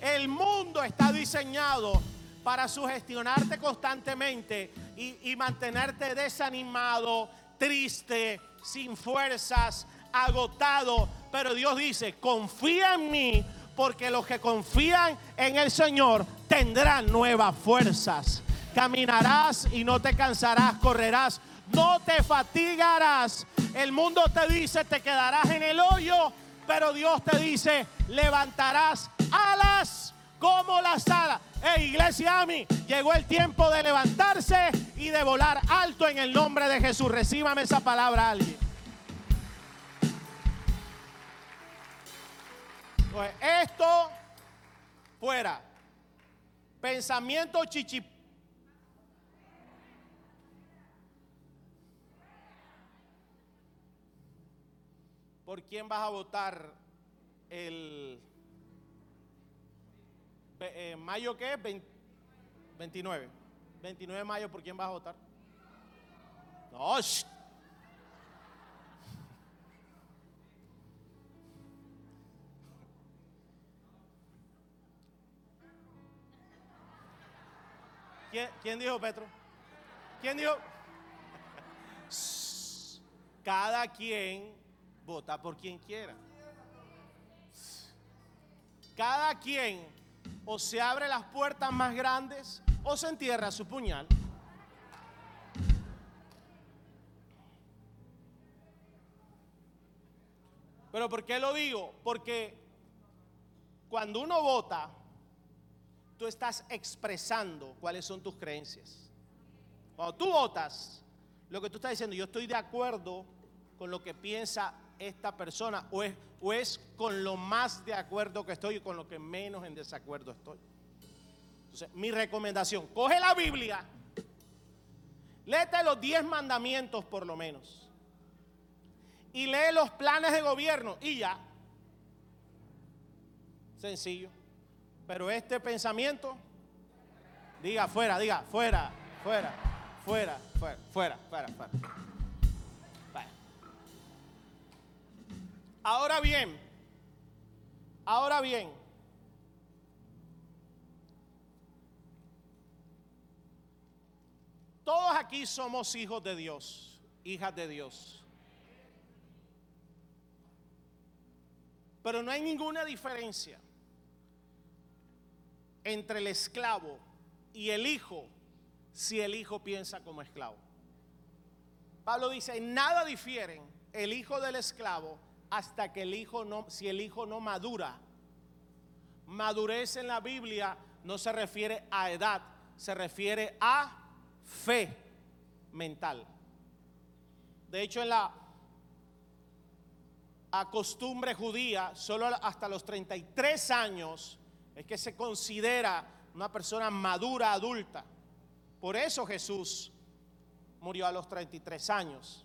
El mundo está diseñado para sugestionarte constantemente y, mantenerte desanimado, triste, sin fuerzas, agotado. Pero Dios dice, confía en mí, porque los que confían en el Señor tendrán nuevas fuerzas. Caminarás y no te cansarás, correrás, no te fatigarás. El mundo te dice, te quedarás en el hoyo, pero Dios te dice, levantarás alas como las alas. Hey, iglesia a mí, llegó el tiempo de levantarse y de volar alto en el nombre de Jesús. Recíbame esa palabra alguien. Pues esto fuera. Pensamiento chichi. ¿Por quién vas a votar el eh, mayo qué? 29. 29 de mayo, ¿por quién vas a votar? No, ¿Quién, dijo Petro? ¿Quién dijo? Cada quien vota por quien quiera. Cada quien o se abre las puertas más grandes o se entierra su puñal. Pero ¿por qué lo digo? Porque cuando uno vota, tú estás expresando cuáles son tus creencias. Cuando tú votas, lo que tú estás diciendo, yo estoy de acuerdo con lo que piensa esta persona o es, o es con lo más de acuerdo que estoy y con lo que menos en desacuerdo estoy. Entonces, mi recomendación, coge la Biblia, léete los 10 mandamientos por lo menos y lee los planes de gobierno y ya. Sencillo. Pero este pensamiento, diga fuera, diga fuera, fuera, fuera, fuera, fuera, fuera, fuera. Ahora bien, ahora bien, todos aquí somos hijos de Dios, hijas de Dios. Pero no hay ninguna diferencia entre el esclavo y el hijo si el hijo piensa como esclavo. Pablo dice, nada difieren el hijo del esclavo hasta que el hijo no, si el hijo no madura. Madurez en la Biblia no se refiere a edad, se refiere a fe mental. De hecho, en la costumbre judía, solo hasta los 33 años es que se considera una persona madura, adulta. Por eso Jesús murió a los 33 años.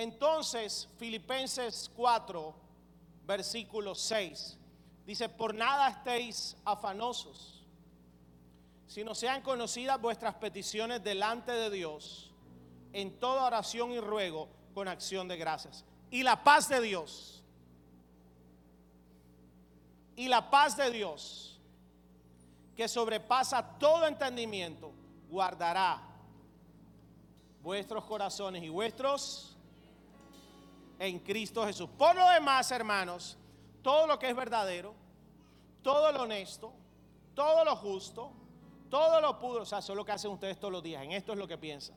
Entonces, Filipenses 4, versículo 6, dice, por nada estéis afanosos, sino sean conocidas vuestras peticiones delante de Dios, en toda oración y ruego, con acción de gracias. Y la paz de Dios, y la paz de Dios, que sobrepasa todo entendimiento, guardará vuestros corazones y vuestros en Cristo Jesús. Por lo demás, hermanos, todo lo que es verdadero, todo lo honesto, todo lo justo, todo lo puro, o sea, eso es lo que hacen ustedes todos los días, en esto es lo que piensan.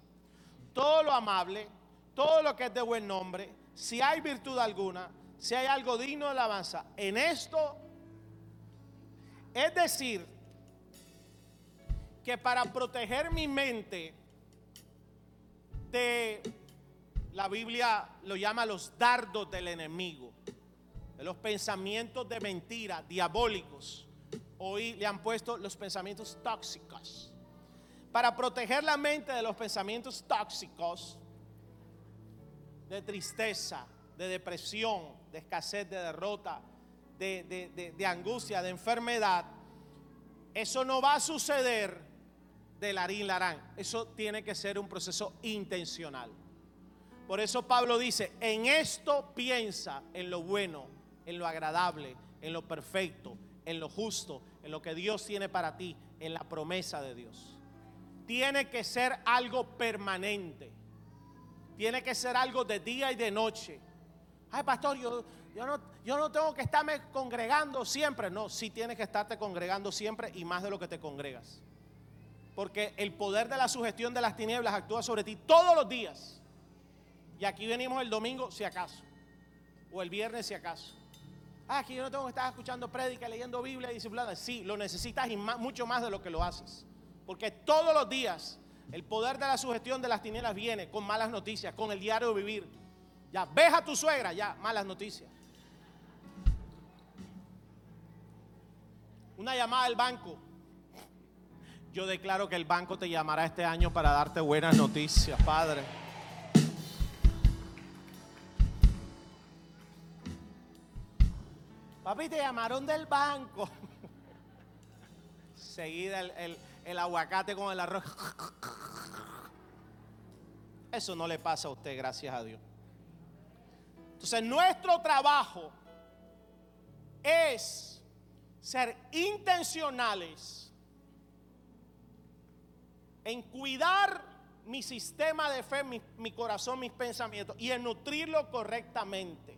Todo lo amable, todo lo que es de buen nombre, si hay virtud alguna, si hay algo digno de alabanza, en esto, es decir, que para proteger mi mente de, la Biblia lo llama los dardos del enemigo, de los pensamientos de mentira, diabólicos. Hoy le han puesto los pensamientos tóxicos. Para proteger la mente de los pensamientos tóxicos, de tristeza, de depresión, de escasez, de derrota, de, de angustia, de enfermedad, eso no va a suceder de Larín Larán. Eso tiene que ser un proceso intencional. Por eso Pablo dice, en esto piensa en lo bueno, en lo agradable, en lo perfecto, en lo justo, en lo que Dios tiene para ti, en la promesa de Dios. Tiene que ser algo permanente. Tiene que ser algo de día y de noche. Ay, pastor, yo, yo, no, yo no tengo que estarme congregando siempre. No, sí tienes que estarte congregando siempre y más de lo que te congregas. Porque el poder de la sugestión de las tinieblas actúa sobre ti todos los días. Y aquí venimos el domingo si acaso. O el viernes si acaso. Ah, aquí yo no tengo que estar escuchando prédica, leyendo Biblia y disciplinada. Sí, lo necesitas y mucho más de lo que lo haces. Porque todos los días el poder de la sugestión de las tinieblas viene con malas noticias, con el diario de vivir. Ya, ves a tu suegra, ya, malas noticias. Una llamada al banco. Yo declaro que el banco te llamará este año para darte buenas noticias, Padre. Papi, te llamaron del banco. Seguida el, el aguacate con el arroz. Eso no le pasa a usted, gracias a Dios. Entonces, nuestro trabajo es ser intencionales en cuidar mi sistema de fe, mi, corazón, mis pensamientos y en nutrirlo correctamente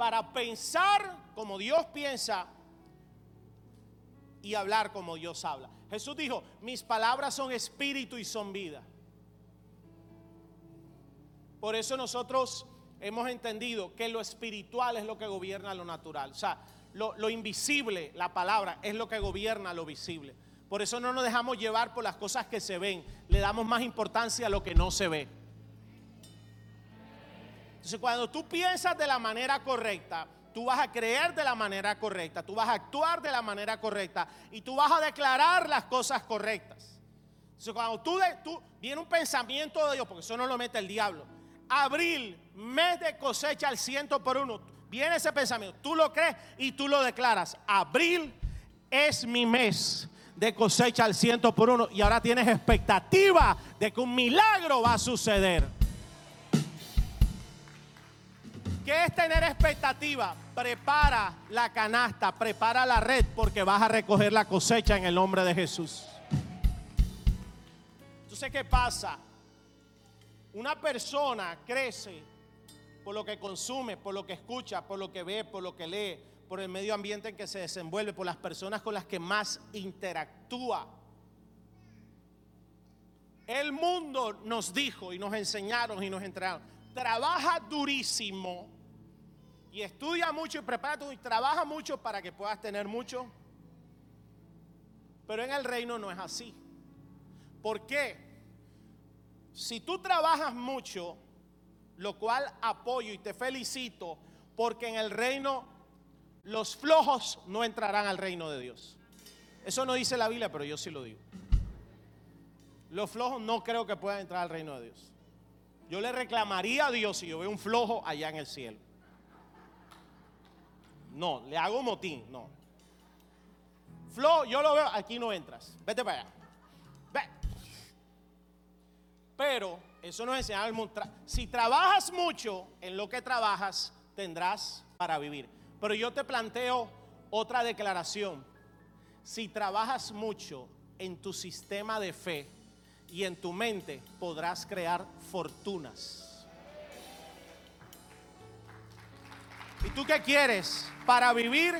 para pensar como Dios piensa y hablar como Dios habla. Jesús dijo, mis palabras son espíritu y son vida. Por eso nosotros hemos entendido que lo espiritual es lo que gobierna lo natural. O sea, lo, lo invisible, la palabra, es lo que gobierna lo visible. Por eso no nos dejamos llevar por las cosas que se ven. Le damos más importancia a lo que no se ve. Entonces cuando tú piensas de la manera correcta, tú vas a creer de la manera correcta, tú vas a actuar de la manera correcta y tú vas a declarar las cosas correctas. Entonces cuando tú, tú viene un pensamiento de Dios, porque eso no lo mete el diablo. Abril, mes de cosecha al ciento por uno. Viene ese pensamiento, tú lo crees y tú lo declaras. Abril es mi mes de cosecha al ciento por uno y ahora tienes expectativa de que un milagro va a suceder. ¿Qué es tener expectativa? Prepara la canasta, prepara la red porque vas a recoger la cosecha en el nombre de Jesús. Entonces, ¿qué pasa? Una persona crece por lo que consume, por lo que escucha, por lo que ve, por lo que lee, por el medio ambiente en que se desenvuelve, por las personas con las que más interactúa. El mundo nos dijo y nos enseñaron y nos entregaron, trabaja durísimo y estudia mucho y prepara y trabaja mucho para que puedas tener mucho. Pero en el reino no es así. ¿Por qué? Si tú trabajas mucho, lo cual apoyo y te felicito, porque en el reino los flojos no entrarán al reino de Dios. Eso no dice la Biblia, pero yo sí lo digo. Los flojos no creo que puedan entrar al reino de Dios. Yo le reclamaría a Dios si yo veo un flojo allá en el cielo. No, le hago motín, no. Flojo, yo lo veo, aquí no entras. Vete para allá. Ve. Pero eso nos enseña el mundo. Si trabajas mucho en lo que trabajas, tendrás para vivir. Pero yo te planteo otra declaración. Si trabajas mucho en tu sistema de fe y en tu mente, podrás crear fortunas. ¿Y tú qué quieres? ¿Para vivir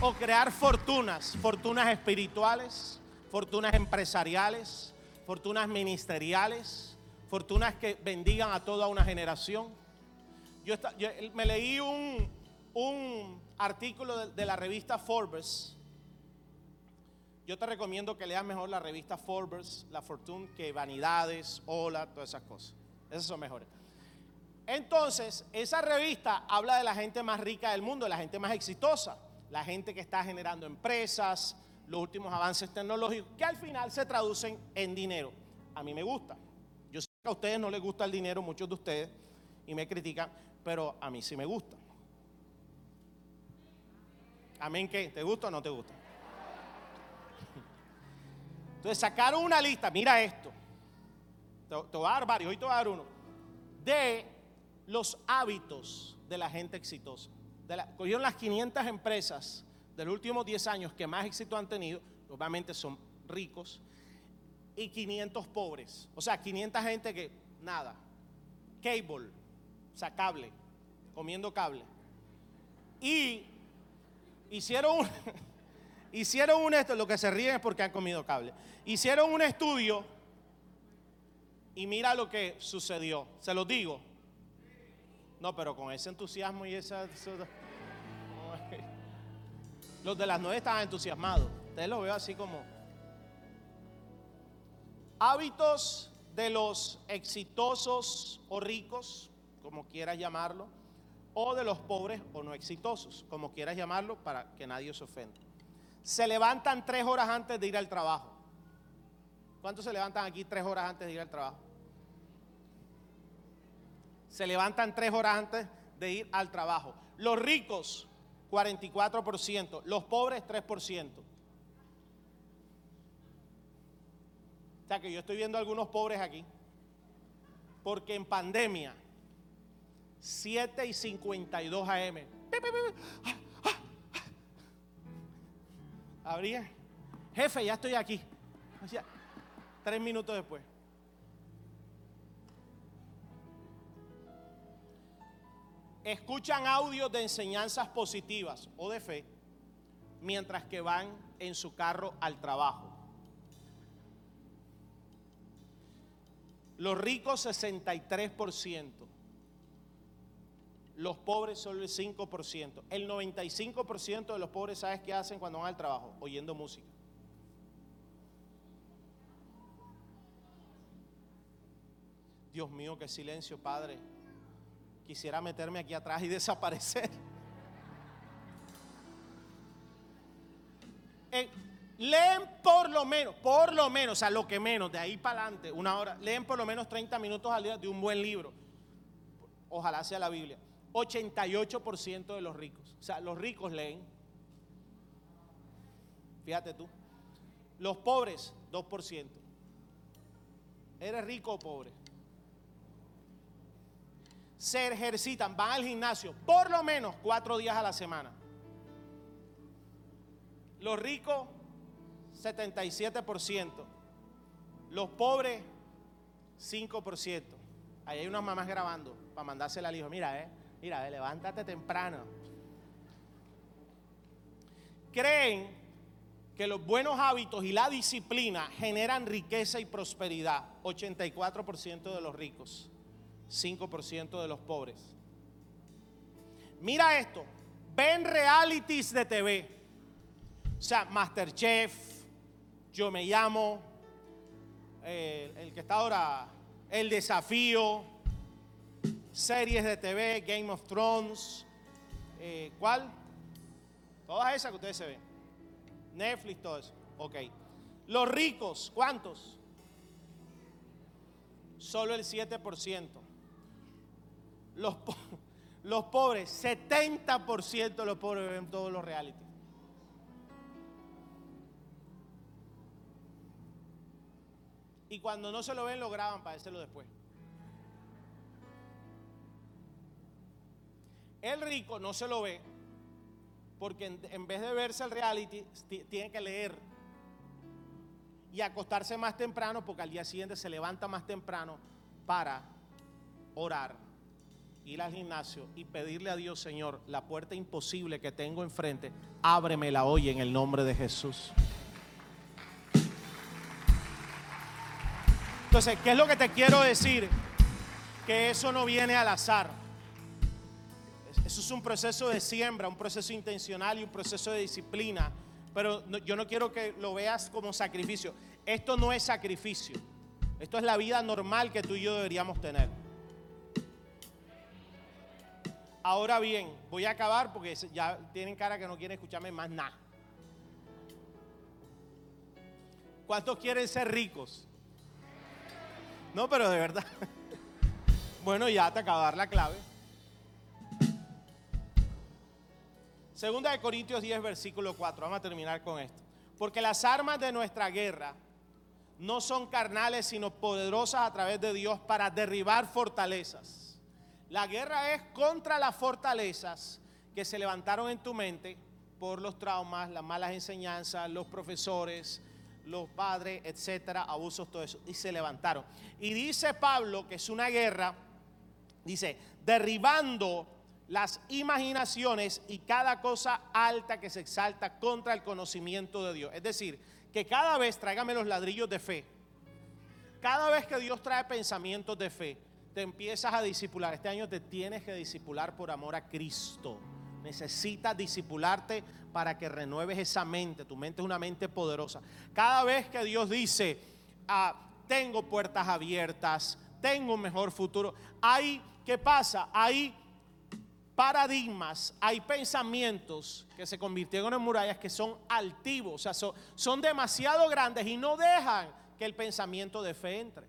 o crear fortunas? Fortunas espirituales, fortunas empresariales, fortunas ministeriales, fortunas que bendigan a toda una generación. Yo, me leí un, un artículo de, la revista Forbes. Yo te recomiendo que leas mejor la revista Forbes, La Fortune, que Vanidades, Hola, todas esas cosas. Esas son mejores. Entonces, esa revista habla de la gente más rica del mundo, de la gente más exitosa, la gente que está generando empresas, los últimos avances tecnológicos, que al final se traducen en dinero. A mí me gusta. Yo sé que a ustedes no les gusta el dinero, muchos de ustedes, y me critican, pero a mí sí me gusta. Amén, ¿qué? ¿Te gusta o no te gusta? Entonces sacaron una lista, mira esto. Te, voy a dar varios, hoy te voy a dar uno. De los hábitos de la gente exitosa. cogieron las 500 empresas de los últimos 10 años que más éxito han tenido, obviamente son ricos, y 500 pobres. O sea, 500 gente que nada. Cable, o sea, cable, comiendo cable. Y hicieron un, hicieron un esto, lo que se ríen es porque han comido cable. Hicieron un estudio y mira lo que sucedió. Se los digo. No, pero con ese entusiasmo y esa... Los de las nueve estaban entusiasmados. Ustedes lo veo así como... Hábitos de los exitosos o ricos, como quieras llamarlo o de los pobres o no exitosos, como quieras llamarlo, para que nadie se ofenda. Se levantan tres horas antes de ir al trabajo. ¿Cuántos se levantan aquí tres horas antes de ir al trabajo? Se levantan tres horas antes de ir al trabajo. Los ricos, 44%. Los pobres, 3%. O sea que yo estoy viendo algunos pobres aquí. Porque en pandemia 7 y 52 AM. Abría. Jefe, ya estoy aquí. tres minutos después. Escuchan audios de enseñanzas positivas o de fe mientras que van en su carro al trabajo. Los ricos 63% los pobres solo el 5%. El 95% de los pobres, ¿sabes qué hacen cuando van al trabajo? Oyendo música. Dios mío, qué silencio, Padre. Quisiera meterme aquí atrás y desaparecer. Eh, leen por lo menos, por lo menos, o sea, lo que menos, de ahí para adelante, una hora, leen por lo menos 30 minutos al día de un buen libro. Ojalá sea la Biblia. 88% de los ricos. O sea, los ricos leen. Fíjate tú. Los pobres, 2%. ¿Eres rico o pobre? Se ejercitan, van al gimnasio por lo menos cuatro días a la semana. Los ricos, 77%. Los pobres, 5%. Ahí hay unas mamás grabando para mandársela al hijo. Mira, eh Mira, levántate temprano. creen que los buenos hábitos y la disciplina generan riqueza y prosperidad. 84% de los ricos, 5% de los pobres. Mira esto, ven realities de TV. O sea, Masterchef, yo me llamo, eh, el que está ahora, El Desafío, series de TV, Game of Thrones, eh, ¿cuál? Todas esas que ustedes se ven. Netflix, todo eso. Ok. Los ricos, ¿cuántos? Solo el 7%. Los, los pobres, 70% de los pobres ven todos los reality. Y cuando no se lo ven, lo graban para decirlo después. El rico no se lo ve porque en, vez de verse el reality, tiene que leer y acostarse más temprano porque al día siguiente se levanta más temprano para orar, ir al gimnasio y pedirle a Dios, Señor, la puerta imposible que tengo enfrente, ábremela hoy en el nombre de Jesús. Entonces, ¿qué es lo que te quiero decir? Que eso no viene al azar. Eso es un proceso de siembra, un proceso intencional y un proceso de disciplina. Pero yo no quiero que lo veas como sacrificio. Esto no es sacrificio. Esto es la vida normal que tú y yo deberíamos tener. Ahora bien, voy a acabar porque ya tienen cara que no quieren escucharme más nada. ¿Cuántos quieren ser ricos? No, pero de verdad. Bueno, ya te dar la clave. Segunda de Corintios 10, versículo 4. Vamos a terminar con esto. Porque las armas de nuestra guerra no son carnales, sino poderosas a través de Dios para derribar fortalezas. La guerra es contra las fortalezas que se levantaron en tu mente por los traumas, las malas enseñanzas, los profesores, los padres, etcétera, abusos, todo eso. Y se levantaron. Y dice Pablo que es una guerra, dice, derribando las imaginaciones y cada cosa alta que se exalta contra el conocimiento de Dios. Es decir, que cada vez tráigame los ladrillos de fe. Cada vez que Dios trae pensamientos de fe, te empiezas a disipular. Este año te tienes que disipular por amor a Cristo. Necesitas disipularte para que renueves esa mente. Tu mente es una mente poderosa. Cada vez que Dios dice, ah, tengo puertas abiertas, tengo un mejor futuro, hay, ¿qué pasa? Hay paradigmas, hay pensamientos que se convirtieron en murallas que son altivos, o sea, son, demasiado grandes y no dejan que el pensamiento de fe entre.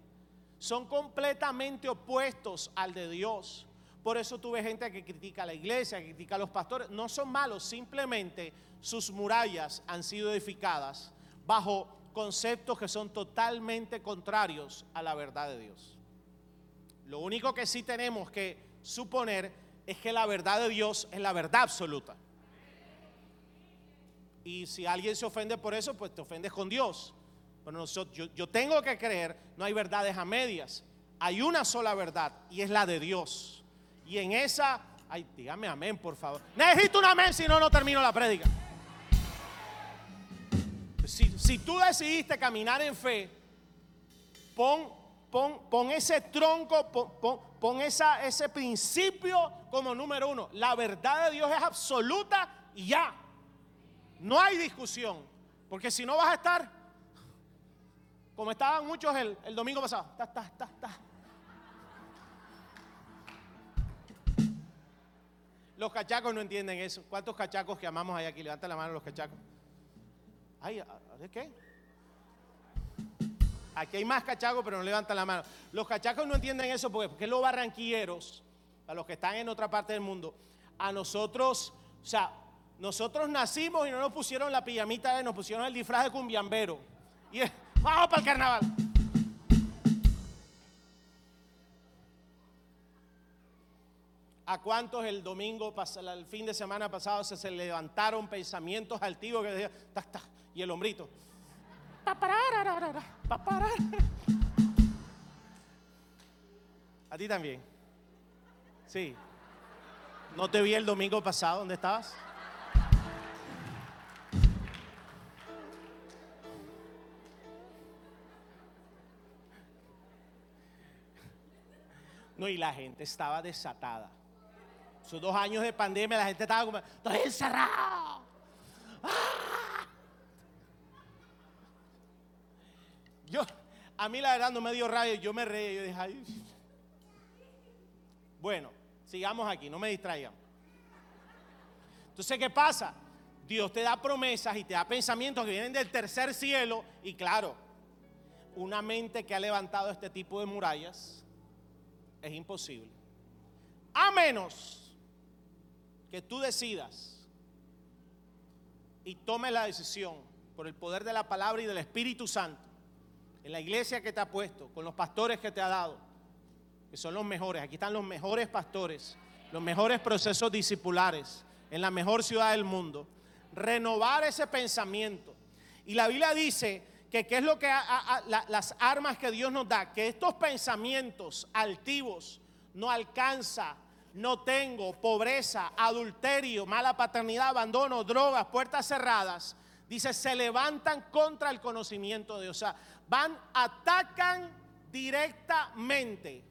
Son completamente opuestos al de Dios. Por eso tuve gente que critica a la iglesia, que critica a los pastores. No son malos, simplemente sus murallas han sido edificadas bajo conceptos que son totalmente contrarios a la verdad de Dios. Lo único que sí tenemos que suponer es que la verdad de Dios es la verdad absoluta. Y si alguien se ofende por eso, pues te ofendes con Dios. Pero nosotros, yo, tengo que creer, no hay verdades a medias. Hay una sola verdad y es la de Dios. Y en esa, ay, dígame amén, por favor. Necesito un amén, si no, no termino la prédica. Si, si tú decidiste caminar en fe, pon Pon, ese tronco, pon, ese principio como número uno. La verdad de Dios es absoluta y ya. No hay discusión. Porque si no vas a estar como estaban muchos el, domingo pasado. Los cachacos no entienden eso. ¿Cuántos cachacos que amamos hay aquí? Levanta la mano los cachacos. Ay, ¿de qué? Aquí hay más cachacos, pero no levantan la mano. Los cachacos no entienden eso porque, porque los barranquilleros, a los que están en otra parte del mundo, a nosotros, o sea, nosotros nacimos y no nos pusieron la pijamita, nos pusieron el disfraz de cumbiambero. Y vamos para el carnaval. ¿A cuántos el domingo, el fin de semana pasado, se, levantaron pensamientos altivos que decían, y el hombrito? A ti también. Sí. No te vi el domingo pasado, ¿dónde estabas? No, y la gente estaba desatada. Sus dos años de pandemia, la gente estaba como, estoy encerrado. ¡Ah! Yo, a mí la verdad no me dio rabia, yo me reí, yo dije, Ay. bueno, sigamos aquí, no me distraigan. Entonces, ¿qué pasa? Dios te da promesas y te da pensamientos que vienen del tercer cielo y claro, una mente que ha levantado este tipo de murallas es imposible. A menos que tú decidas y tomes la decisión por el poder de la palabra y del Espíritu Santo, en la iglesia que te ha puesto, con los pastores que te ha dado, que son los mejores, aquí están los mejores pastores, los mejores procesos discipulares, en la mejor ciudad del mundo, renovar ese pensamiento. Y la Biblia dice que qué es lo que las armas que Dios nos da, que estos pensamientos altivos no alcanza, no tengo, pobreza, adulterio, mala paternidad, abandono, drogas, puertas cerradas, dice, se levantan contra el conocimiento de Dios. O sea, van, atacan directamente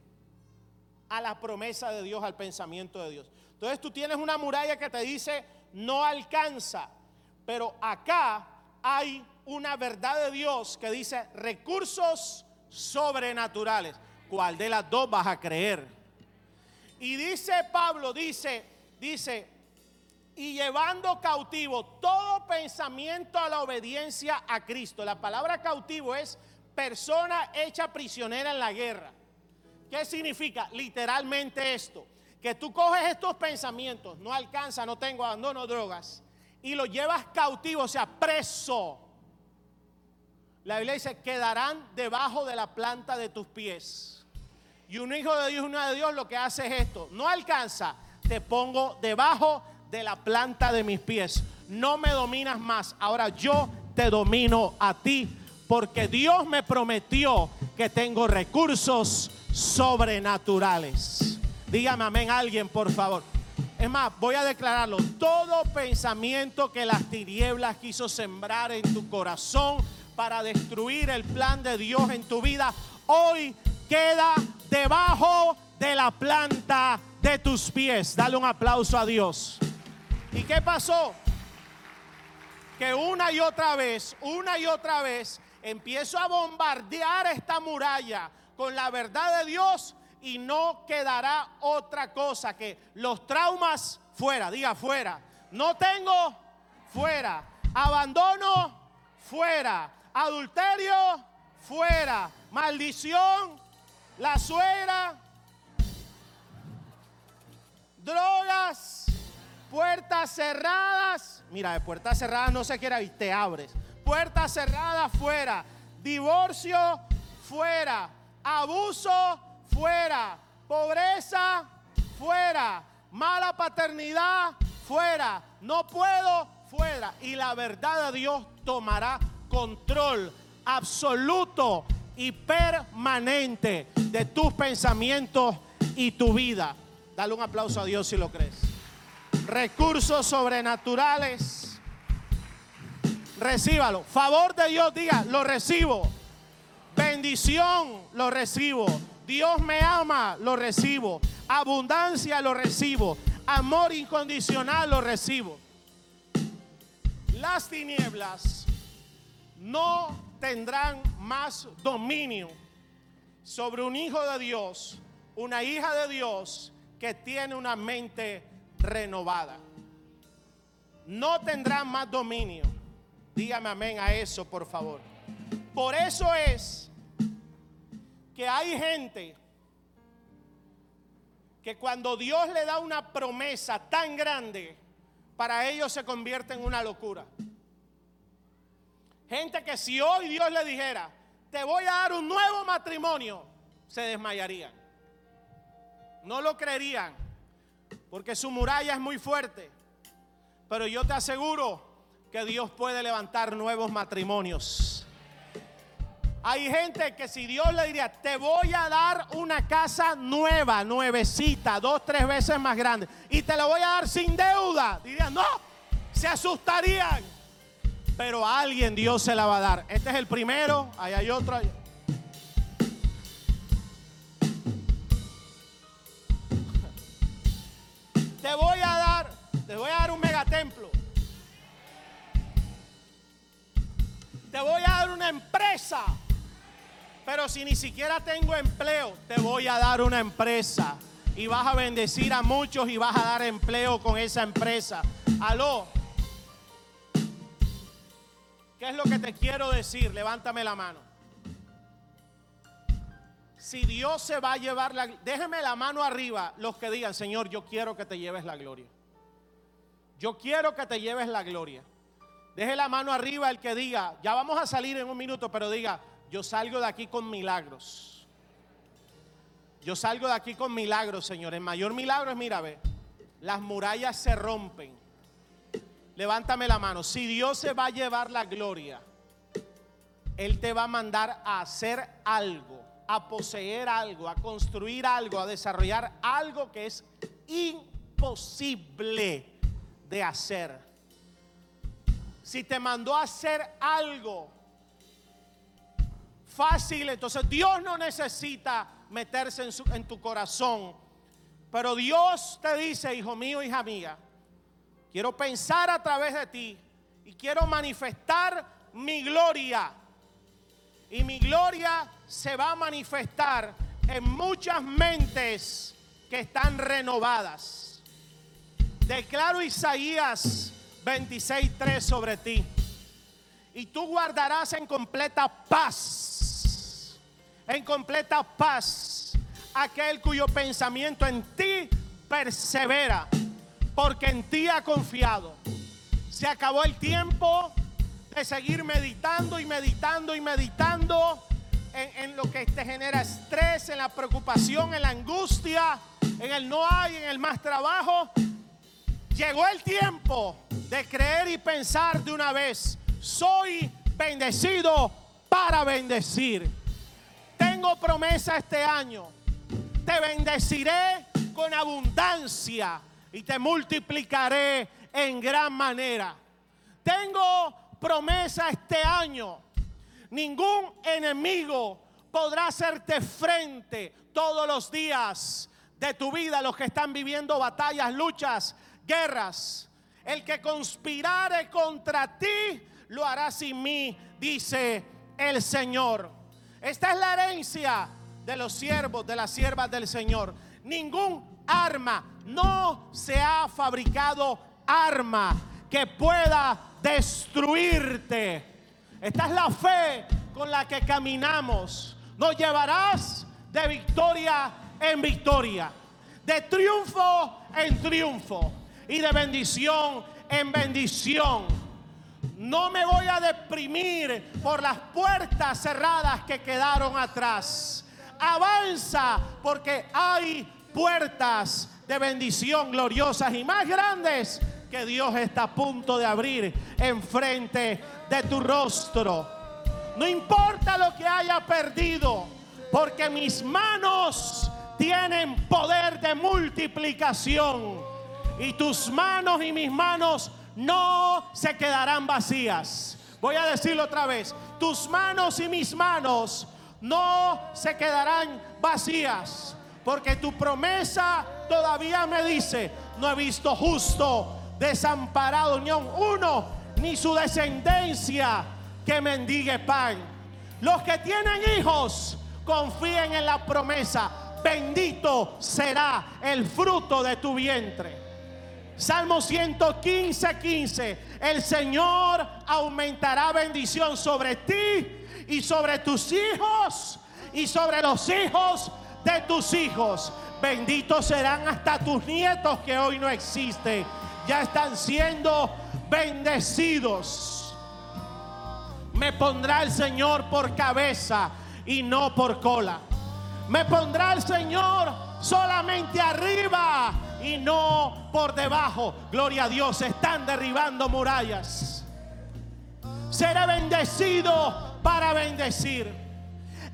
a la promesa de Dios, al pensamiento de Dios. Entonces tú tienes una muralla que te dice, no alcanza, pero acá hay una verdad de Dios que dice recursos sobrenaturales. ¿Cuál de las dos vas a creer? Y dice Pablo, dice, dice, y llevando cautivo todo pensamiento a la obediencia a Cristo. La palabra cautivo es persona hecha prisionera en la guerra. ¿Qué significa? Literalmente esto, que tú coges estos pensamientos, no alcanza, no tengo abandono, drogas, y los llevas cautivo, o sea, preso la Biblia dice, quedarán debajo de la planta de tus pies. Y un hijo de Dios, una de Dios, lo que hace es esto. No alcanza, te pongo debajo de la planta de mis pies. No me dominas más. Ahora yo te domino a ti. Porque Dios me prometió que tengo recursos sobrenaturales. Dígame amén alguien, por favor. Es más, voy a declararlo. Todo pensamiento que las tinieblas quiso sembrar en tu corazón para destruir el plan de Dios en tu vida, hoy queda debajo de la planta de tus pies. Dale un aplauso a Dios. ¿Y qué pasó? Que una y otra vez, una y otra vez, empiezo a bombardear esta muralla con la verdad de Dios y no quedará otra cosa que los traumas fuera, diga fuera. No tengo fuera. Abandono fuera adulterio, fuera. Maldición, la suegra, drogas, puertas cerradas. Mira, de puertas cerradas no se quiere ir, te abres. Puertas cerradas, fuera. Divorcio, fuera. Abuso, fuera. Pobreza, fuera. Mala paternidad, fuera. No puedo, fuera. Y la verdad de Dios tomará control absoluto y permanente de tus pensamientos y tu vida. Dale un aplauso a Dios si lo crees. Recursos sobrenaturales. Recíbalo. Favor de Dios, diga, lo recibo. Bendición, lo recibo. Dios me ama, lo recibo. Abundancia, lo recibo. Amor incondicional, lo recibo. Las tinieblas no tendrán más dominio sobre un hijo de Dios, una hija de Dios que tiene una mente renovada. No tendrán más dominio. Dígame amén a eso, por favor. Por eso es que hay gente que cuando Dios le da una promesa tan grande, para ellos se convierte en una locura. Gente que si hoy Dios le dijera, te voy a dar un nuevo matrimonio, se desmayarían. No lo creerían, porque su muralla es muy fuerte. Pero yo te aseguro que Dios puede levantar nuevos matrimonios. Hay gente que si Dios le diría, te voy a dar una casa nueva, nuevecita, dos, tres veces más grande, y te la voy a dar sin deuda, dirían, no, se asustarían pero a alguien Dios se la va a dar. Este es el primero, ahí hay otro. Te voy a dar un megatemplo. Te voy a dar una empresa. Pero si ni siquiera tengo empleo, te voy a dar una empresa. Y vas a bendecir a muchos y vas a dar empleo con esa empresa. Aló. ¿Qué es lo que te quiero decir? Levántame la mano. Si Dios se va a llevar la... Déjeme la mano arriba los que digan, Señor, yo quiero que te lleves la gloria. Yo quiero que te lleves la gloria. Deje la mano arriba el que diga, ya vamos a salir en un minuto, pero diga, yo salgo de aquí con milagros. Yo salgo de aquí con milagros, Señor. El mayor milagro es, mira, ve, las murallas se rompen. Levántame la mano. Si Dios se va a llevar la gloria, Él te va a mandar a hacer algo, a poseer algo, a construir algo, a desarrollar algo que es imposible de hacer. Si te mandó a hacer algo fácil, entonces Dios no necesita meterse en, en tu corazón. Pero Dios te dice, hijo mío, hija mía, quiero pensar a través de ti y quiero manifestar mi gloria. Y mi gloria se va a manifestar en muchas mentes que están renovadas. Declaro Isaías 26:3 sobre ti. Y tú guardarás en completa paz, en completa paz, aquel cuyo pensamiento en ti persevera, porque en ti ha confiado. Se acabó el tiempo de seguir meditando y meditando y meditando en, lo que te genera estrés, en la preocupación, en la angustia, en el no hay, en el más trabajo. Llegó el tiempo de creer y pensar de una vez, soy bendecido para bendecir. Tengo promesa este año. Te bendeciré con abundancia y te multiplicaré en gran manera. Tengo promesa este año. Ningún enemigo podrá hacerte frente todos los días de tu vida, los que están viviendo batallas, luchas guerras. El que conspirare contra ti, lo hará sin mí, dice el Señor. Esta es la herencia de los siervos, de las siervas del Señor. Ningún arma, no se ha fabricado arma que pueda destruirte. Esta es la fe con la que caminamos. Nos llevarás de victoria en victoria, de triunfo en triunfo y de bendición en bendición. No me voy a deprimir por las puertas cerradas que quedaron atrás. Avanza porque hay puertas de bendición gloriosas y más grandes que Dios está a punto de abrir enfrente de tu rostro. No importa lo que haya perdido, porque mis manos tienen poder de multiplicación y tus manos y mis manos no se quedarán vacías. Voy a decirlo otra vez, tus manos y mis manos no se quedarán vacías, porque tu promesa todavía me dice, no he visto justo desamparado unión uno, ni su descendencia que mendigue pan. Los que tienen hijos, confíen en la promesa, bendito será el fruto de tu vientre. Salmo 115, 15. El Señor aumentará bendición sobre ti y sobre tus hijos y sobre los hijos de tus hijos. Benditos serán hasta tus nietos que hoy no existen. Ya están siendo bendecidos. Me pondrá el Señor por cabeza y no por cola. Me pondrá el Señor solamente arriba y no por debajo. Gloria a Dios, están derribando murallas. Seré bendecido para bendecir.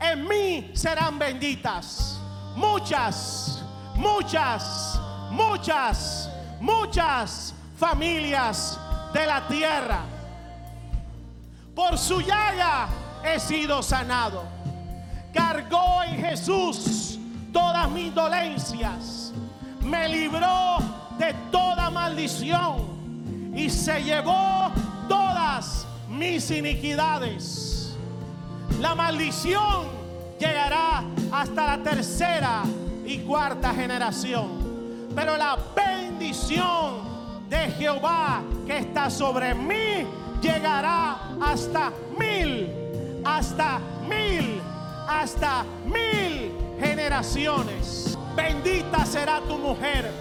En mí serán benditas muchas, muchas, muchas, muchas familias de la tierra. Por su llaga he sido sanado. Cargó en Jesús todas mis dolencias me libró de toda maldición y se llevó todas mis iniquidades. La maldición llegará hasta la tercera y cuarta generación. Pero la de Jehová que está sobre mí llegará hasta mil, hasta mil, hasta mil generaciones. Bendita será tu mujer,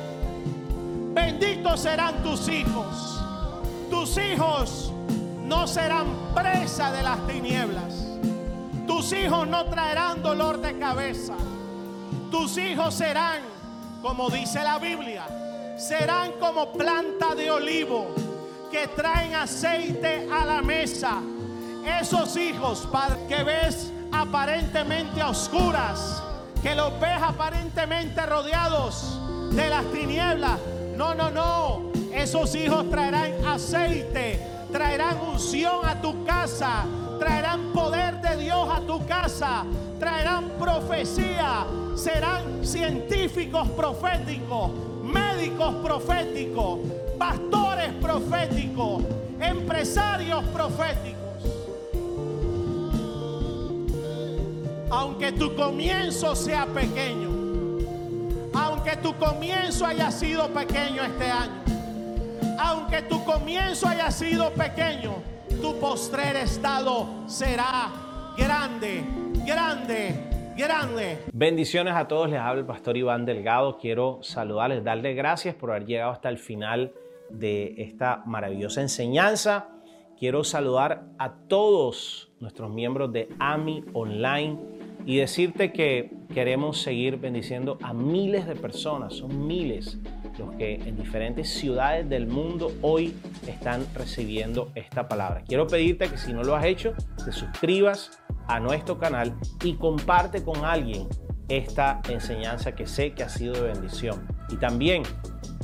benditos serán tus hijos. Tus hijos no serán presa de las tinieblas. Tus hijos no traerán dolor de cabeza. Tus hijos serán, como dice la Biblia, serán como planta de olivo que traen aceite a la mesa. Esos hijos, Padre, que ves aparentemente a oscuras, que los ves aparentemente rodeados de las tinieblas. No, no, no. Esos hijos traerán aceite, traerán unción a tu casa, traerán poder de Dios a tu casa, traerán profecía, serán científicos proféticos, médicos proféticos, pastores proféticos, empresarios proféticos. Aunque tu comienzo sea pequeño, aunque tu comienzo haya sido pequeño este año, aunque tu comienzo haya sido pequeño, tu postrer estado será grande, grande, grande. Bendiciones a todos, les habla el pastor Iván Delgado. Quiero saludarles, darles gracias por haber llegado hasta el final de esta maravillosa enseñanza. Quiero saludar a todos nuestros miembros de AMI Online y decirte que queremos seguir bendiciendo a miles de personas, son miles los que en diferentes ciudades del mundo hoy están recibiendo esta palabra. Quiero pedirte que si no lo has hecho, te suscribas a nuestro canal y comparte con alguien esta enseñanza que sé que ha sido de bendición. Y también,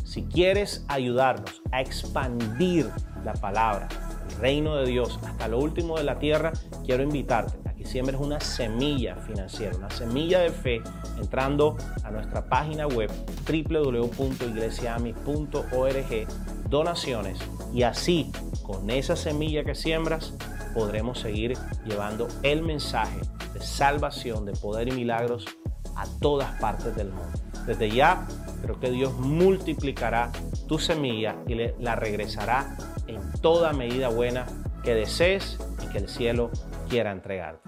si quieres ayudarnos a expandir la palabra, el reino de Dios hasta lo último de la tierra, quiero invitarte siembres una semilla financiera, una semilla de fe, entrando a nuestra página web www.iglesiami.org, donaciones, y así, con esa semilla que siembras, podremos seguir llevando el mensaje de salvación, de poder y milagros a todas partes del mundo. Desde ya, creo que Dios multiplicará tu semilla y la regresará en toda medida buena que desees y que el cielo quiera entregarte.